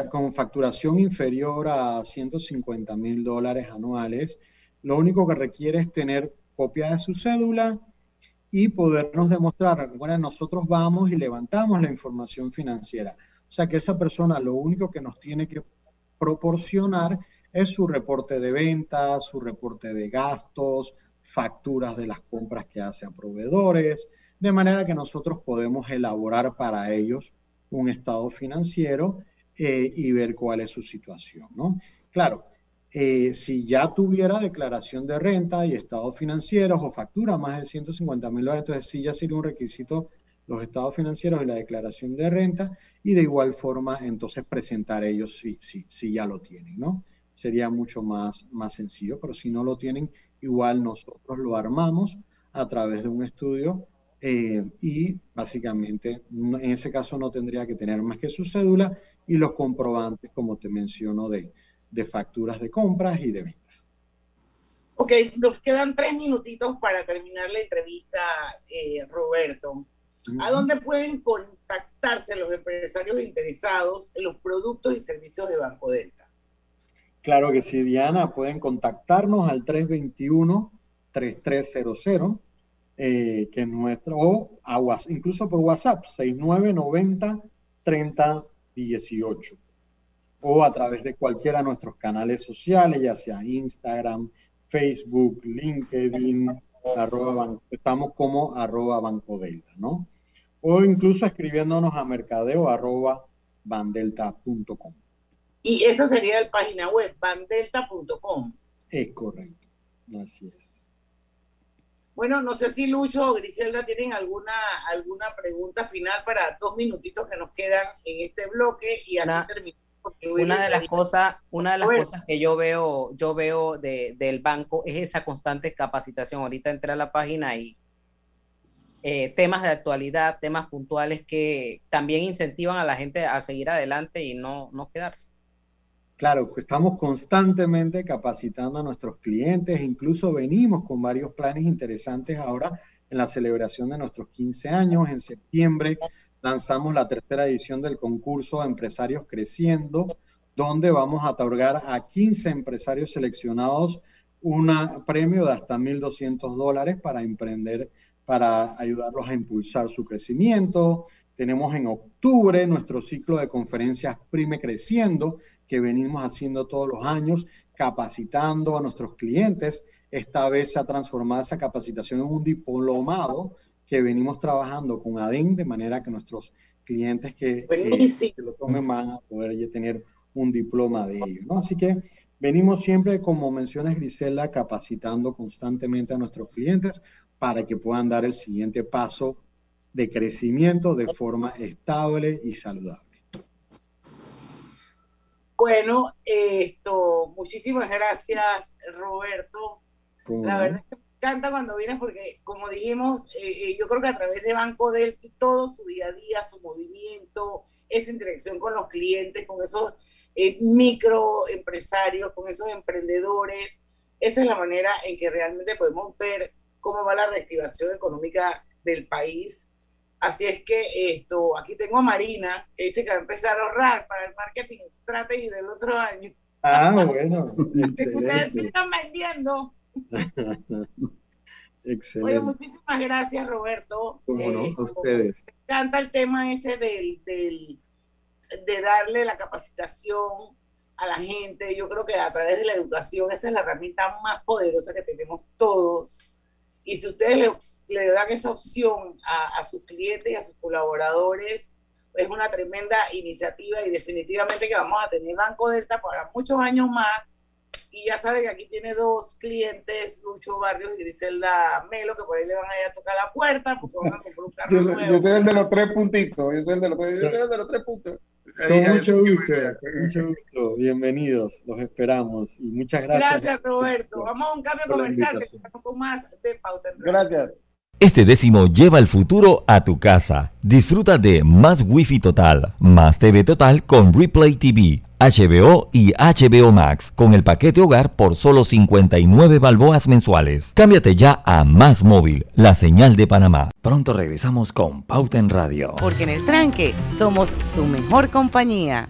[SPEAKER 16] con facturación inferior a 150 mil dólares anuales, lo único que requiere es tener copia de su cédula y podernos demostrar, bueno, nosotros vamos y levantamos la información financiera. O sea que esa persona lo único que nos tiene que proporcionar es su reporte de ventas, su reporte de gastos, facturas de las compras que hace a proveedores, de manera que nosotros podemos elaborar para ellos un estado financiero eh, y ver cuál es su situación, ¿no? Claro, eh, si ya tuviera declaración de renta y estados financieros o factura más de 150 mil dólares, entonces sí ya sería un requisito los estados financieros y la declaración de renta y de igual forma entonces presentar ellos si, si, si ya lo tienen, ¿no? Sería mucho más, más sencillo, pero si no lo tienen, igual nosotros lo armamos a través de un estudio eh, y básicamente en ese caso no tendría que tener más que su cédula y los comprobantes, como te menciono, de, de facturas de compras y de ventas.
[SPEAKER 1] Ok, nos quedan tres minutitos para terminar la entrevista, eh, Roberto. ¿A dónde pueden contactarse los empresarios interesados en los productos y servicios de Banco Delta?
[SPEAKER 16] Claro que sí, Diana. Pueden contactarnos al 321-3300 eh, que nuestro, o incluso por WhatsApp, 6990 3018 o a través de cualquiera de nuestros canales sociales, ya sea Instagram, Facebook, LinkedIn, estamos como arroba Banco Delta, ¿no? O incluso escribiéndonos a mercadeo arroba bandelta.com.
[SPEAKER 1] Y esa sería la página web, bandelta.com.
[SPEAKER 16] Es correcto, así es.
[SPEAKER 1] Bueno, no sé si Lucho o Griselda tienen alguna, alguna pregunta final para dos minutitos que nos quedan en este bloque y así terminamos.
[SPEAKER 3] Una de las cosas, una de las cosas que yo veo, yo veo del banco es esa constante capacitación. Ahorita entré a la página y eh, temas de actualidad, temas puntuales que también incentivan a la gente a seguir adelante y no, no quedarse.
[SPEAKER 16] Claro, estamos constantemente capacitando a nuestros clientes, incluso venimos con varios planes interesantes ahora en la celebración de nuestros 15 años. En septiembre lanzamos la tercera edición del concurso Empresarios Creciendo, donde vamos a otorgar a 15 empresarios seleccionados un premio de hasta 1.200 dólares para emprender para ayudarlos a impulsar su crecimiento. Tenemos en octubre nuestro ciclo de conferencias Prime Creciendo, que venimos haciendo todos los años, capacitando a nuestros clientes. Esta vez se ha transformado esa capacitación en un diplomado que venimos trabajando con ADEN, de manera que nuestros clientes que, lo tomen van a poder tener un diploma de ello. ¿no? Así que venimos siempre, como mencionas Grisela, capacitando constantemente a nuestros clientes para que puedan dar el siguiente paso de crecimiento de forma estable y saludable.
[SPEAKER 1] Bueno, esto, muchísimas gracias, Roberto. La verdad es que me encanta cuando vienes porque, como dijimos, eh, eh, yo creo que a través de Banco del todo su día a día, su movimiento, esa interacción con los clientes, con esos eh, microempresarios, con esos emprendedores, esa es la manera en que realmente podemos ver cómo va la reactivación económica del país Así es que esto, aquí tengo a Marina, que dice que va a empezar a ahorrar para el marketing strategy del otro año.
[SPEAKER 16] Ah, bueno.
[SPEAKER 1] ustedes sigan vendiendo.
[SPEAKER 16] excelente.
[SPEAKER 1] Oye, muchísimas gracias, Roberto.
[SPEAKER 16] Eh, a ustedes.
[SPEAKER 1] Me encanta el tema ese del, del, de darle la capacitación a la gente. Yo creo que a través de la educación esa es la herramienta más poderosa que tenemos todos y si ustedes le, dan esa opción a, sus clientes y a sus colaboradores, es una tremenda iniciativa y definitivamente que vamos a tener Banco Delta para muchos años más. Y ya saben que aquí tiene dos clientes, Lucho Barrios y Griselda Melo, que por ahí le van a ir a tocar la puerta porque van a comprar un carro
[SPEAKER 2] yo,
[SPEAKER 1] nuevo.
[SPEAKER 2] Yo soy el de los tres puntitos, yo soy el de los, yo soy el de los tres puntos.
[SPEAKER 16] Con mucho gusto, mucho gusto. Bienvenidos, los esperamos y muchas gracias.
[SPEAKER 1] Gracias, Roberto. Vamos a un cambio comercial, que poco más de pauta.
[SPEAKER 2] Gracias.
[SPEAKER 14] Este décimo lleva el futuro a tu casa. Disfruta de más Wi-Fi total, más TV total con Replay TV, HBO y HBO Max con el paquete hogar por solo 59 balboas mensuales. Cámbiate ya a Más Móvil, la señal de Panamá. Pronto regresamos con Pauta en Radio.
[SPEAKER 4] Porque en el tranque somos su mejor compañía.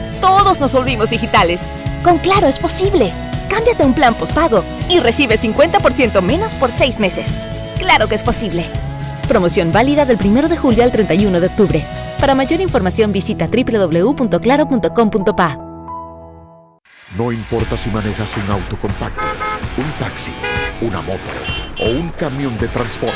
[SPEAKER 11] todos nos volvimos digitales. Con Claro es posible. Cámbiate un plan postpago y recibe 50% menos por seis meses. Claro que es posible. Promoción válida del 1 de julio al 31 de octubre. Para mayor información visita www.claro.com.pa.
[SPEAKER 8] No importa si manejas un auto compacto, un taxi, una moto o un camión de transporte,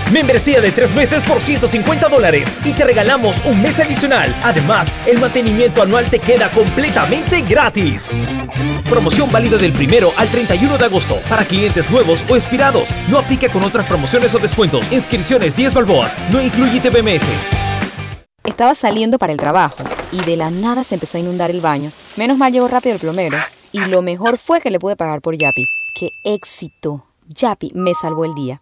[SPEAKER 13] Membresía de tres meses por 150 dólares y te regalamos un mes adicional. Además, el mantenimiento anual te queda completamente gratis. Promoción válida del primero al 31 de agosto para clientes nuevos o expirados. No aplica con otras promociones o descuentos. Inscripciones 10 balboas. No incluye TBMS.
[SPEAKER 19] Estaba saliendo para el trabajo y de la nada se empezó a inundar el baño. Menos mal llegó rápido el plomero
[SPEAKER 20] Y lo mejor fue que le pude pagar por Yapi. ¡Qué éxito! Yapi me salvó el día.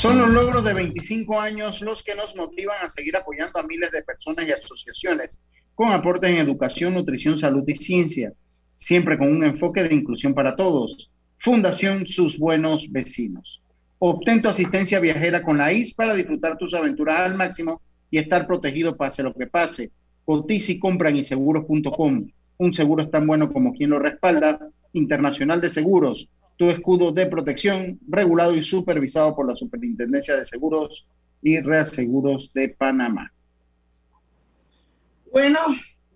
[SPEAKER 2] Son los logros de 25 años los que nos motivan a seguir apoyando a miles de personas y asociaciones con aportes en educación, nutrición, salud y ciencia, siempre con un enfoque de inclusión para todos. Fundación Sus Buenos Vecinos. Obtén tu asistencia viajera con la IS para disfrutar tus aventuras al máximo y estar protegido pase lo que pase. Cotiza y compra en inseguros.com. Un seguro es tan bueno como quien lo respalda. Internacional de Seguros, tu escudo de protección, regulado y supervisado por la Superintendencia de Seguros y Reaseguros de Panamá.
[SPEAKER 1] Bueno,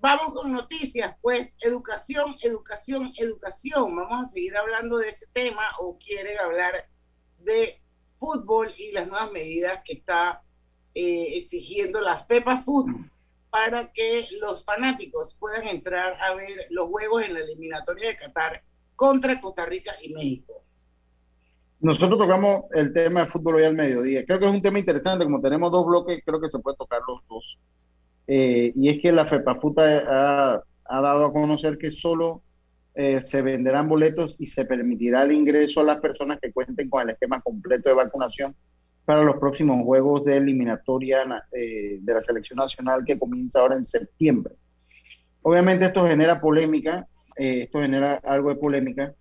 [SPEAKER 1] vamos con noticias, pues educación, educación, educación. Vamos a seguir hablando de ese tema o quieren hablar de fútbol y las nuevas medidas que está eh, exigiendo la FEPA Food para que los fanáticos puedan entrar a ver los juegos en la eliminatoria de Qatar contra Costa Rica y México.
[SPEAKER 2] Nosotros tocamos el tema de fútbol hoy al mediodía. Creo que es un tema interesante, como tenemos dos bloques, creo que se puede tocar los dos. Eh, y es que la FEPAFUTA ha, ha dado a conocer que solo eh, se venderán boletos y se permitirá el ingreso a las personas que cuenten con el esquema completo de vacunación para los próximos juegos de eliminatoria eh, de la selección nacional que comienza ahora en septiembre. Obviamente esto genera polémica, eh, esto genera algo de polémica,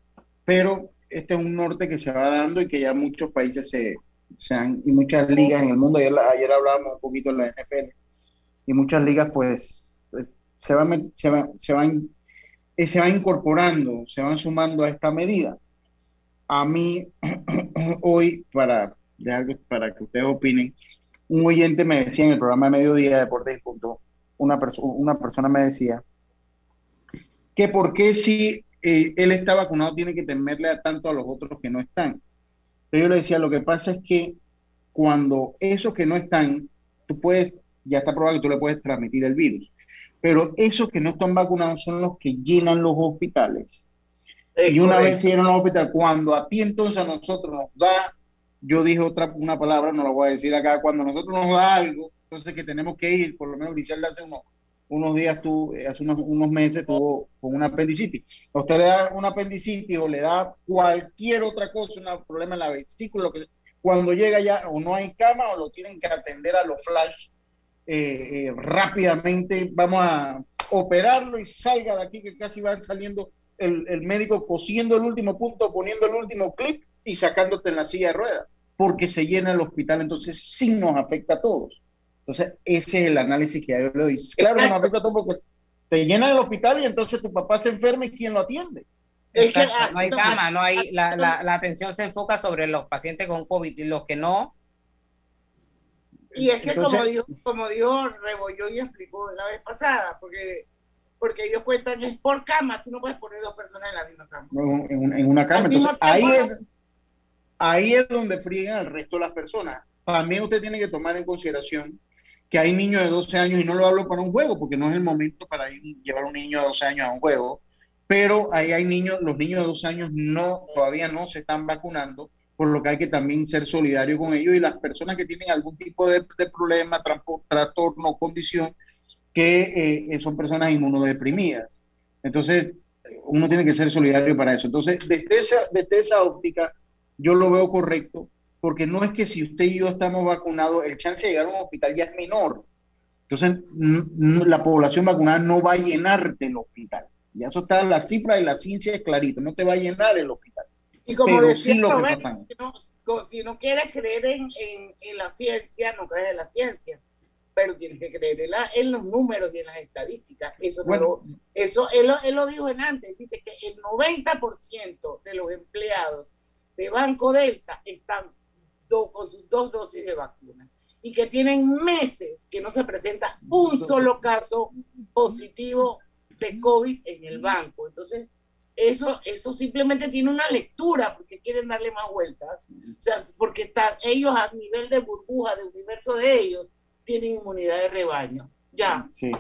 [SPEAKER 2] pero este es un norte que se va dando y que ya muchos países se, se han, y muchas ligas en el mundo, ayer, ayer hablábamos un poquito de la NFL, y muchas ligas pues, pues se van, se, van, se, van, eh, se van incorporando, se van sumando a esta medida. A mí hoy, para de algo para que ustedes opinen. Un oyente me decía en el programa de Mediodía de Deportes y Punto, una, una persona me decía que por qué si eh, él está vacunado tiene que temerle a tanto a los otros que no están. Pero yo le decía, lo que pasa es que cuando esos que no están, tú puedes, ya está probado que tú le puedes transmitir el virus, pero esos que no están vacunados son los que llenan los hospitales. y una vez llenan los hospitales, cuando a ti entonces a nosotros nos da yo dije otra una palabra, no la voy a decir acá, cuando nosotros nos da algo, entonces que tenemos que ir, por lo menos Griselda hace unos, unos días, tú, eh, hace unos, unos meses tuvo con una apendicitis. A usted le da una apendicitis o le da cualquier otra cosa, un problema en la vesícula, que cuando llega ya o no hay cama o lo tienen que atender a los flash eh, eh, rápidamente, vamos a operarlo y salga de aquí que casi va saliendo el, el médico cosiendo el último punto, poniendo el último clip y sacándote en la silla de ruedas, porque se llena el hospital, entonces sí nos afecta a todos. Entonces, ese es el análisis que yo le doy. Claro, nos afecta a todos porque te llena el hospital y entonces tu papá se enferma y ¿quién lo atiende?
[SPEAKER 3] Es que, no hay cama, no hay, la, la, la, atención se enfoca sobre los pacientes con COVID y los que no.
[SPEAKER 1] Y es que como dijo, como dijo Rebolló y explicó la vez pasada, porque porque ellos cuentan es por cama, tú no puedes poner dos personas en la misma cama.
[SPEAKER 2] en, en, una cama. Entonces, ahí es, ahí es donde friegan al resto de las personas. También usted tiene que tomar en consideración que hay niños de 12 años, y no lo hablo para un juego, porque no es el momento para llevar un niño de 12 años a un juego, pero ahí hay niños, los niños de 12 años no, todavía no se están vacunando, por lo que hay que también ser solidario con ellos y las personas que tienen algún tipo de, problema, trastorno, condición, que eh, son personas inmunodeprimidas. Entonces, uno tiene que ser solidario para eso. Entonces, desde esa óptica, yo lo veo correcto, porque no es que si usted y yo estamos vacunados, el chance de llegar a un hospital ya es menor. Entonces, la población vacunada no va a llenarte el hospital. Ya eso está la cifra y la ciencia es clarito, no te va a llenar el hospital.
[SPEAKER 1] Y como decía si, no, si no quieres creer en, en, la ciencia, no crees en la ciencia, pero tienes que creer en, en los números y en las estadísticas. Eso, eso él, él, lo dijo en antes, dice que el 90% de los empleados de Banco Delta están con sus dos dosis de vacuna y que tienen meses que no se presenta un solo caso positivo de COVID en el banco. Entonces, eso, eso simplemente tiene una lectura porque quieren darle más vueltas. O sea, porque están ellos a nivel de burbuja, de universo de ellos, tienen inmunidad de rebaño. Ya.
[SPEAKER 2] Sí.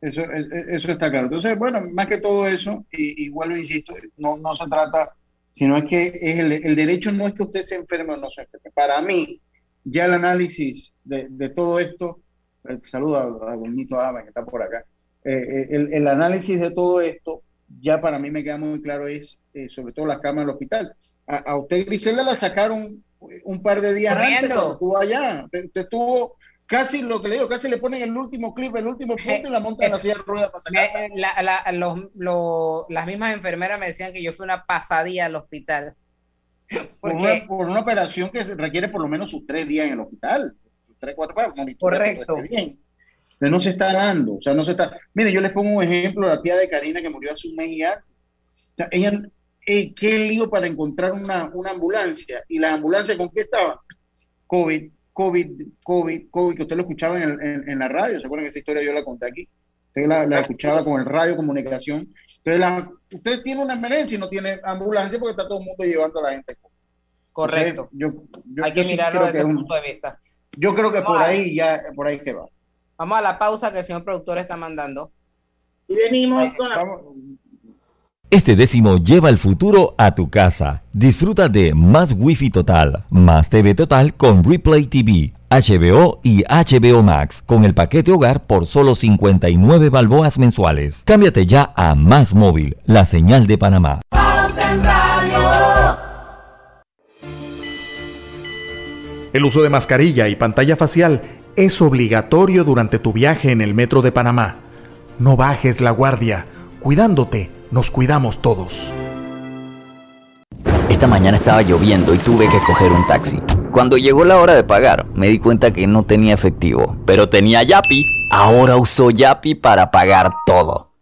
[SPEAKER 2] Eso, e, e, eso está claro. Entonces, bueno, más que todo eso, y, igual lo insisto, no, no se trata, sino es que es el, el, derecho no es que usted se enferme o no se enferme. Para mí, ya el análisis de, de todo esto, eh, saludo a, a Bonito Ama que está por acá, eh, eh, el, el, análisis de todo esto, ya para mí me queda muy claro, es sobre todo las camas del hospital. A, a, usted, Griselda, la sacaron un par de días antes cuando estuvo allá. Usted, usted estuvo casi lo que le digo, casi le ponen el último clip, el último punto y la montan en la silla de ruedas para sacar.
[SPEAKER 3] La, la, los, los, las mismas enfermeras me decían que yo fui una pasadía al hospital.
[SPEAKER 2] Por una, por una, operación que requiere por lo menos sus tres días en el hospital. tres, cuatro para
[SPEAKER 3] Correcto.
[SPEAKER 2] Bien. No se está dando, o sea, no se está. Mire, yo les pongo un ejemplo, la tía de Karina que murió hace un mes y algo. O sea, ella, eh, qué lío para encontrar una, una ambulancia. ¿Y la ambulancia con qué estaba? COVID COVID, COVID, COVID, que usted lo escuchaba en, en, la radio, ¿se acuerdan que esa historia yo la conté aquí? Usted la, escuchaba con el radio comunicación. Entonces, la, usted tiene una emergencia y no tiene ambulancia porque está todo el mundo llevando a la gente.
[SPEAKER 3] Correcto. yo, Hay que mirarlo desde ese punto de vista.
[SPEAKER 2] Yo creo que por ahí ya, por ahí que va.
[SPEAKER 3] Vamos a la pausa que el señor productor está mandando.
[SPEAKER 1] Y venimos con la...
[SPEAKER 14] Este décimo lleva el futuro a tu casa. Disfruta de más Wi-Fi total, más TV total con Replay TV, HBO y HBO Max con el paquete hogar por solo 59 balboas mensuales. Cámbiate ya a Más Móvil, la señal de Panamá.
[SPEAKER 21] El uso de mascarilla y pantalla facial es obligatorio durante tu viaje en el metro de Panamá. No bajes la guardia, cuidándote nos cuidamos todos.
[SPEAKER 12] Esta mañana estaba lloviendo y tuve que coger un taxi. Cuando llegó la hora de pagar, me di cuenta que no tenía efectivo, pero tenía Yapi. Ahora uso Yapi para pagar todo.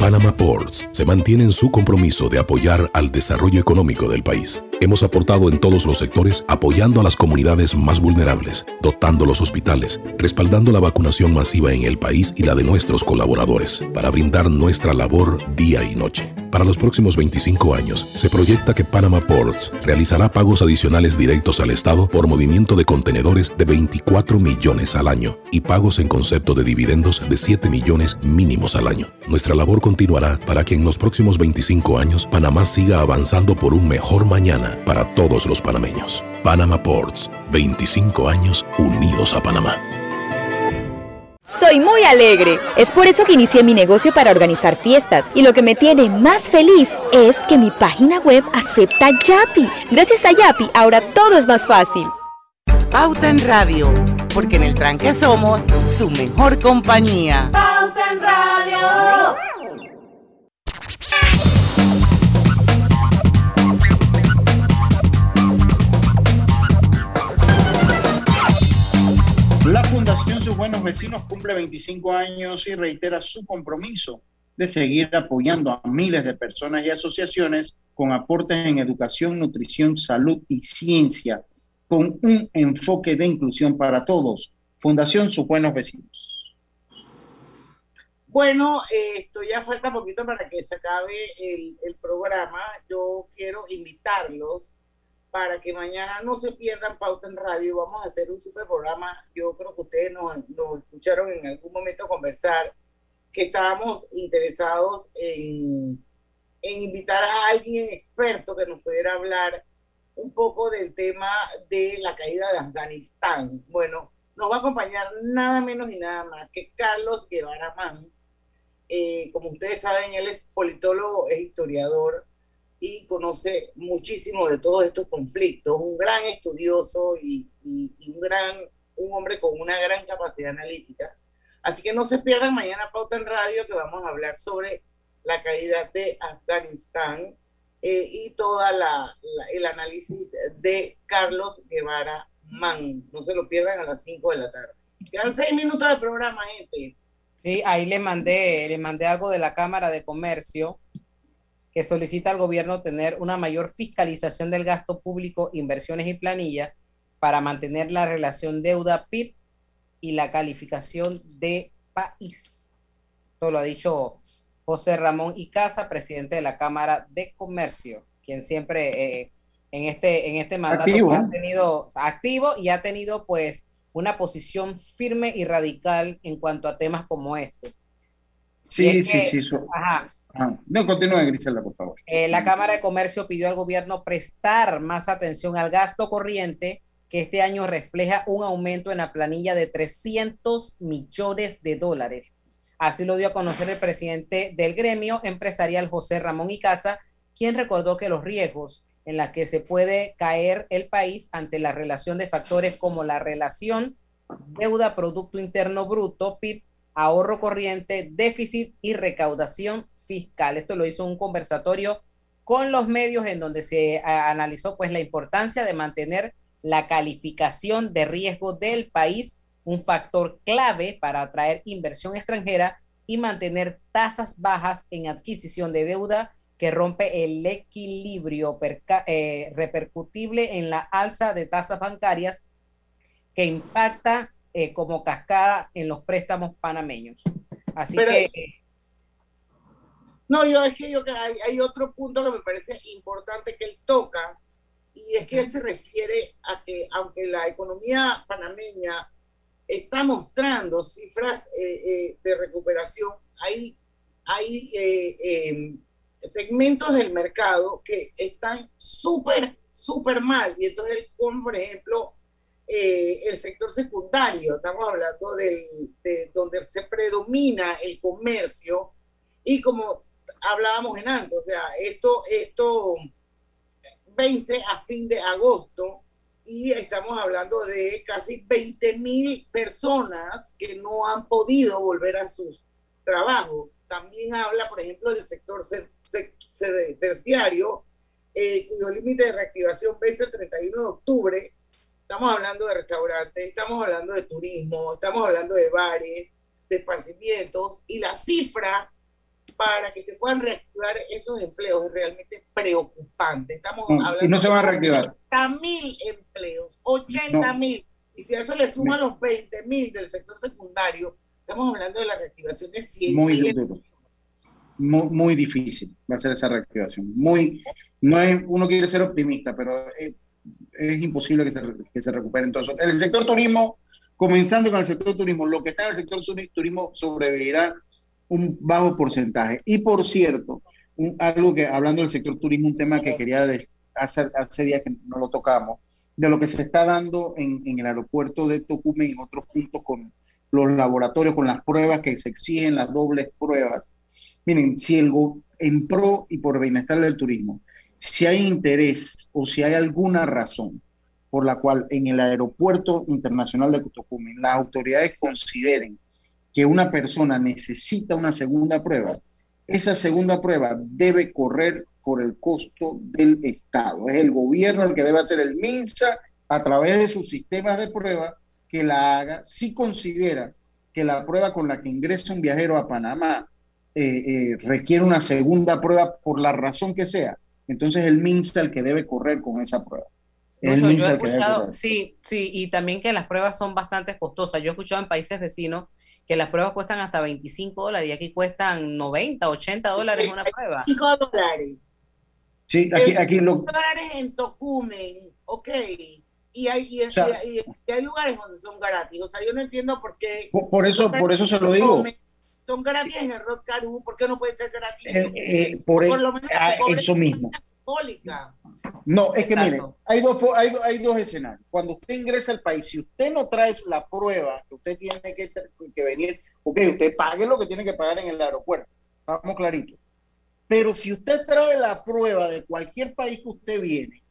[SPEAKER 9] Panama Ports se mantiene en su compromiso de apoyar al desarrollo económico del país. Hemos aportado en todos los sectores apoyando a las comunidades más vulnerables, dotando los hospitales, respaldando la vacunación masiva en el país y la de nuestros colaboradores, para brindar nuestra labor día y noche. Para los próximos 25 años, se proyecta que Panama Ports realizará pagos adicionales directos al Estado por movimiento de contenedores de 24 millones al año y pagos en concepto de dividendos de 7 millones mínimos al año. Nuestra labor continuará para que en los próximos 25 años Panamá siga avanzando por un mejor mañana para todos los panameños. Panama Ports, 25 años unidos a Panamá.
[SPEAKER 20] Soy muy alegre. Es por eso que inicié mi negocio para organizar fiestas. Y lo que me tiene más feliz es que mi página web acepta Yapi. Gracias a Yapi, ahora todo es más fácil.
[SPEAKER 22] Pauta en Radio, porque en el tranque somos su mejor compañía.
[SPEAKER 15] Pauta en Radio.
[SPEAKER 2] Vecinos cumple 25 años y reitera su compromiso de seguir apoyando a miles de personas y asociaciones con aportes en educación, nutrición, salud y ciencia, con un enfoque de inclusión para todos. Fundación Sus Buenos Vecinos.
[SPEAKER 1] Bueno, esto ya falta poquito para que se acabe el, el programa. Yo quiero invitarlos para que mañana no se pierdan Pauta en Radio. Vamos a hacer un super programa. Yo creo que ustedes nos, escucharon en algún momento conversar que estábamos interesados en, en invitar a alguien experto que nos pudiera hablar un poco del tema de la caída de Afganistán. Bueno, nos va a acompañar nada menos y nada más que Carlos Guevara Man. Eh, como ustedes saben, él es politólogo, es historiador, y conoce muchísimo de todos estos conflictos, un gran estudioso y, un gran un hombre con una gran capacidad analítica. Así que no se pierdan mañana Pauta en Radio que vamos a hablar sobre la caída de Afganistán eh, y toda la, el análisis de Carlos Guevara Man. No se lo pierdan a las 5 de la tarde. Quedan seis minutos de programa, gente.
[SPEAKER 3] Sí, ahí le mandé, le mandé algo de la Cámara de Comercio que solicita al gobierno tener una mayor fiscalización del gasto público, inversiones y planilla para mantener la relación deuda-PIB y la calificación de país. Esto lo ha dicho José Ramón Icaza, presidente de la Cámara de Comercio, quien siempre eh, en este, en este mandato ha tenido activo y ha tenido pues una posición firme y radical en cuanto a temas como este.
[SPEAKER 2] Sí, sí, sí. Ajá, Ah, no, continúe, Grisela, por favor.
[SPEAKER 3] Eh, la Cámara de Comercio pidió al gobierno prestar más atención al gasto corriente, que este año refleja un aumento en la planilla de 300 millones de dólares. Así lo dio a conocer el presidente del gremio empresarial José Ramón Icaza, quien recordó que los riesgos en los que se puede caer el país ante la relación de factores como la relación deuda-producto interno bruto, PIB, ahorro corriente, déficit y recaudación fiscal. Esto lo hizo un conversatorio con los medios en donde se analizó pues la importancia de mantener la calificación de riesgo del país, un factor clave para atraer inversión extranjera y mantener tasas bajas en adquisición de deuda que rompe el equilibrio eh, repercutible en la alza de tasas bancarias que impacta eh, como cascada en los préstamos panameños. Así que...
[SPEAKER 1] No, yo es que yo hay, hay otro punto que me parece importante que él toca, y es que él se refiere a que aunque la economía panameña está mostrando cifras eh, eh, de recuperación, hay, hay em, segmentos del mercado que están súper, súper mal. Y entonces él, como por ejemplo, eh, el sector secundario, estamos hablando del, de donde se predomina el comercio y como hablábamos en antes, o sea, esto, esto vence a fin de agosto y estamos hablando de casi 20 mil personas que no han podido volver a sus trabajos. También habla, por ejemplo, del sector terciario, eh, cuyo límite de reactivación vence el 31 de octubre Estamos hablando de restaurantes, estamos hablando de turismo, estamos hablando de bares, de esparcimientos y la cifra para que se puedan reactivar esos empleos es realmente preocupante. Estamos hablando
[SPEAKER 2] y no se van a reactivar.
[SPEAKER 1] De 80 mil empleos, 80 mil. Y si a eso le suman los 20 mil del sector secundario, estamos hablando de la reactivación de 100
[SPEAKER 2] muy Muy, muy, difícil va a ser esa reactivación. Muy, no es, uno quiere ser optimista, pero eh, es imposible que se, que se recupere. Entonces, en el sector turismo, comenzando con el sector turismo, lo que está en el sector turismo sobrevivirá un bajo porcentaje. Y por cierto, algo que hablando del sector turismo, un tema que quería hacer hace días que no lo tocamos, de lo que se está dando en, en el aeropuerto de Tocumen y en otros puntos con los laboratorios, con las pruebas que se exigen, las dobles pruebas. Miren, si el, en pro y por bienestar del turismo, si hay interés o si hay alguna razón por la cual en el aeropuerto internacional de Tocumen las autoridades consideren que una persona necesita una segunda prueba, esa segunda prueba debe correr por el costo del Estado. Es el gobierno el que debe hacer el MINSA a través de sus sistemas de prueba que la haga si considera que la prueba con la que ingresa un viajero a Panamá eh, requiere una segunda prueba por la razón que sea, entonces el MINSA el que debe correr con esa prueba.
[SPEAKER 3] El que debe correr. Sí, sí, y también que las pruebas son bastante costosas. Yo he escuchado en países vecinos que las pruebas cuestan hasta 25 dólares y aquí cuestan 90, 80 dólares una prueba.
[SPEAKER 1] 5 dólares.
[SPEAKER 2] Sí, aquí, aquí lo...
[SPEAKER 1] dólares en Tocumen, ok. Y hay, y, hay lugares donde son gratis. O sea, yo no entiendo por qué.
[SPEAKER 2] Por, eso, por eso se lo digo.
[SPEAKER 1] Son gratis en el Rock Caru, ¿por qué no puede ser gratis?
[SPEAKER 2] Eh, eh, por, lo menos ah, eso mismo. No, es que mire, hay dos, hay, hay dos escenarios. Cuando usted ingresa al país, si usted no trae la prueba que usted tiene que, que venir, ok, usted pague lo que tiene que pagar en el aeropuerto. Estamos claritos. Pero si usted trae la prueba de cualquier país que usted viene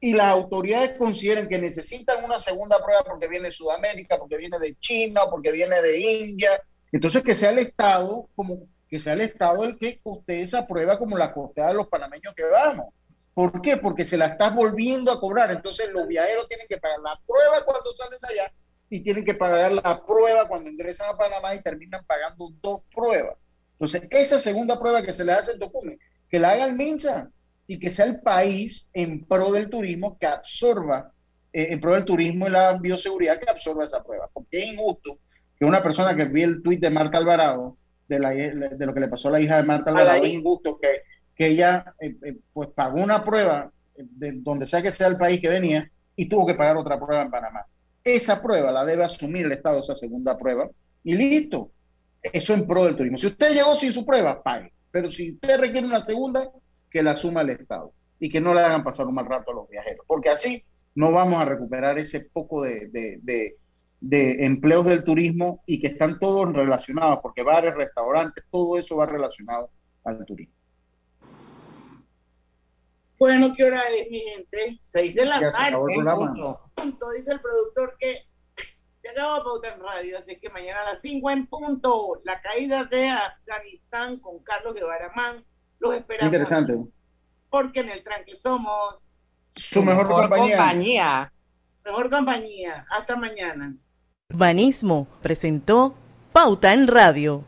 [SPEAKER 2] y las autoridades consideran que necesitan una segunda prueba porque viene de Sudamérica, porque viene de China, porque viene de India, entonces que sea el Estado como que sea el Estado el que coste esa prueba como la costea de los panameños que vamos. ¿Por qué? Porque se la está volviendo a cobrar. Entonces los viajeros tienen que pagar la prueba cuando salen de allá y tienen que pagar la prueba cuando ingresan a Panamá y terminan pagando dos pruebas. Entonces, esa segunda prueba que se le hace el documento, que la haga el MINSA y que sea el país en pro del turismo que absorba, eh, en pro del turismo y la bioseguridad que absorba esa prueba. Porque es injusto que una persona que vio el tuit de Marta Alvarado, de, la, de lo que le pasó a la hija de Marta Alvarado, es injusto que, que ella eh, eh, pues pagó una prueba de donde sea que sea el país que venía y tuvo que pagar otra prueba en Panamá. Esa prueba la debe asumir el Estado, esa segunda prueba, y listo. Eso en pro del turismo. Si usted llegó sin su prueba, pague. Pero si usted requiere una segunda, que la asuma el Estado y que no le hagan pasar un mal rato a los viajeros. Porque así no vamos a recuperar ese poco de, de, de, empleos del turismo y que están todos relacionados, porque bares, restaurantes, todo eso va relacionado al turismo.
[SPEAKER 1] Bueno, ¿qué hora es, mi gente? Seis de la tarde. Punto, dice el productor que se acaba Pauta en Radio, así que mañana a las 5 en punto, la caída de Afganistán con Carlos Guevara Man. Los esperamos.
[SPEAKER 2] Interesante.
[SPEAKER 1] Porque en el tranque somos
[SPEAKER 2] su mejor, compañía.
[SPEAKER 3] compañía.
[SPEAKER 1] Mejor compañía. Hasta mañana.
[SPEAKER 22] Banismo presentó Pauta en Radio.